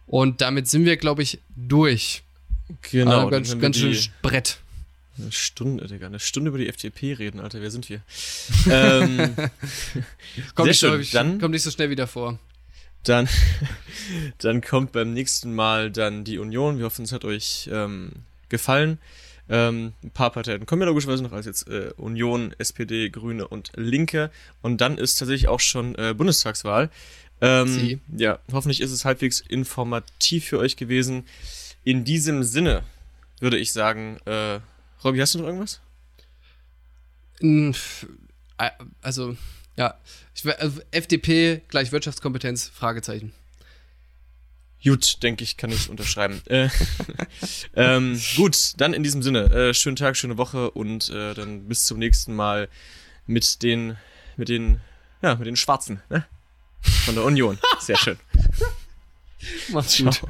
Speaker 1: Und damit sind wir, glaube ich, durch.
Speaker 2: Genau.
Speaker 1: Äh, ganz ganz schön Brett.
Speaker 2: Eine Stunde, Digga. Eine Stunde über die FDP reden, Alter. Wer sind wir? ähm,
Speaker 1: kommt, nicht so, dann, kommt nicht so schnell wieder vor.
Speaker 2: Dann, dann kommt beim nächsten Mal dann die Union. Wir hoffen, es hat euch ähm, gefallen. Ähm, ein paar Parteien kommen ja logischerweise noch als jetzt äh, Union, SPD, Grüne und Linke. Und dann ist tatsächlich auch schon äh, Bundestagswahl. Ähm, ja, hoffentlich ist es halbwegs informativ für euch gewesen. In diesem Sinne würde ich sagen, äh, Robby, hast du noch irgendwas?
Speaker 1: Also, ja. Also FDP gleich Wirtschaftskompetenz, Fragezeichen.
Speaker 2: Gut, denke ich, kann ich unterschreiben. äh, ähm, gut, dann in diesem Sinne, äh, schönen Tag, schöne Woche und äh, dann bis zum nächsten Mal mit den, mit den, ja, mit den Schwarzen, ne? Von der Union. Sehr schön.
Speaker 1: Macht's gut.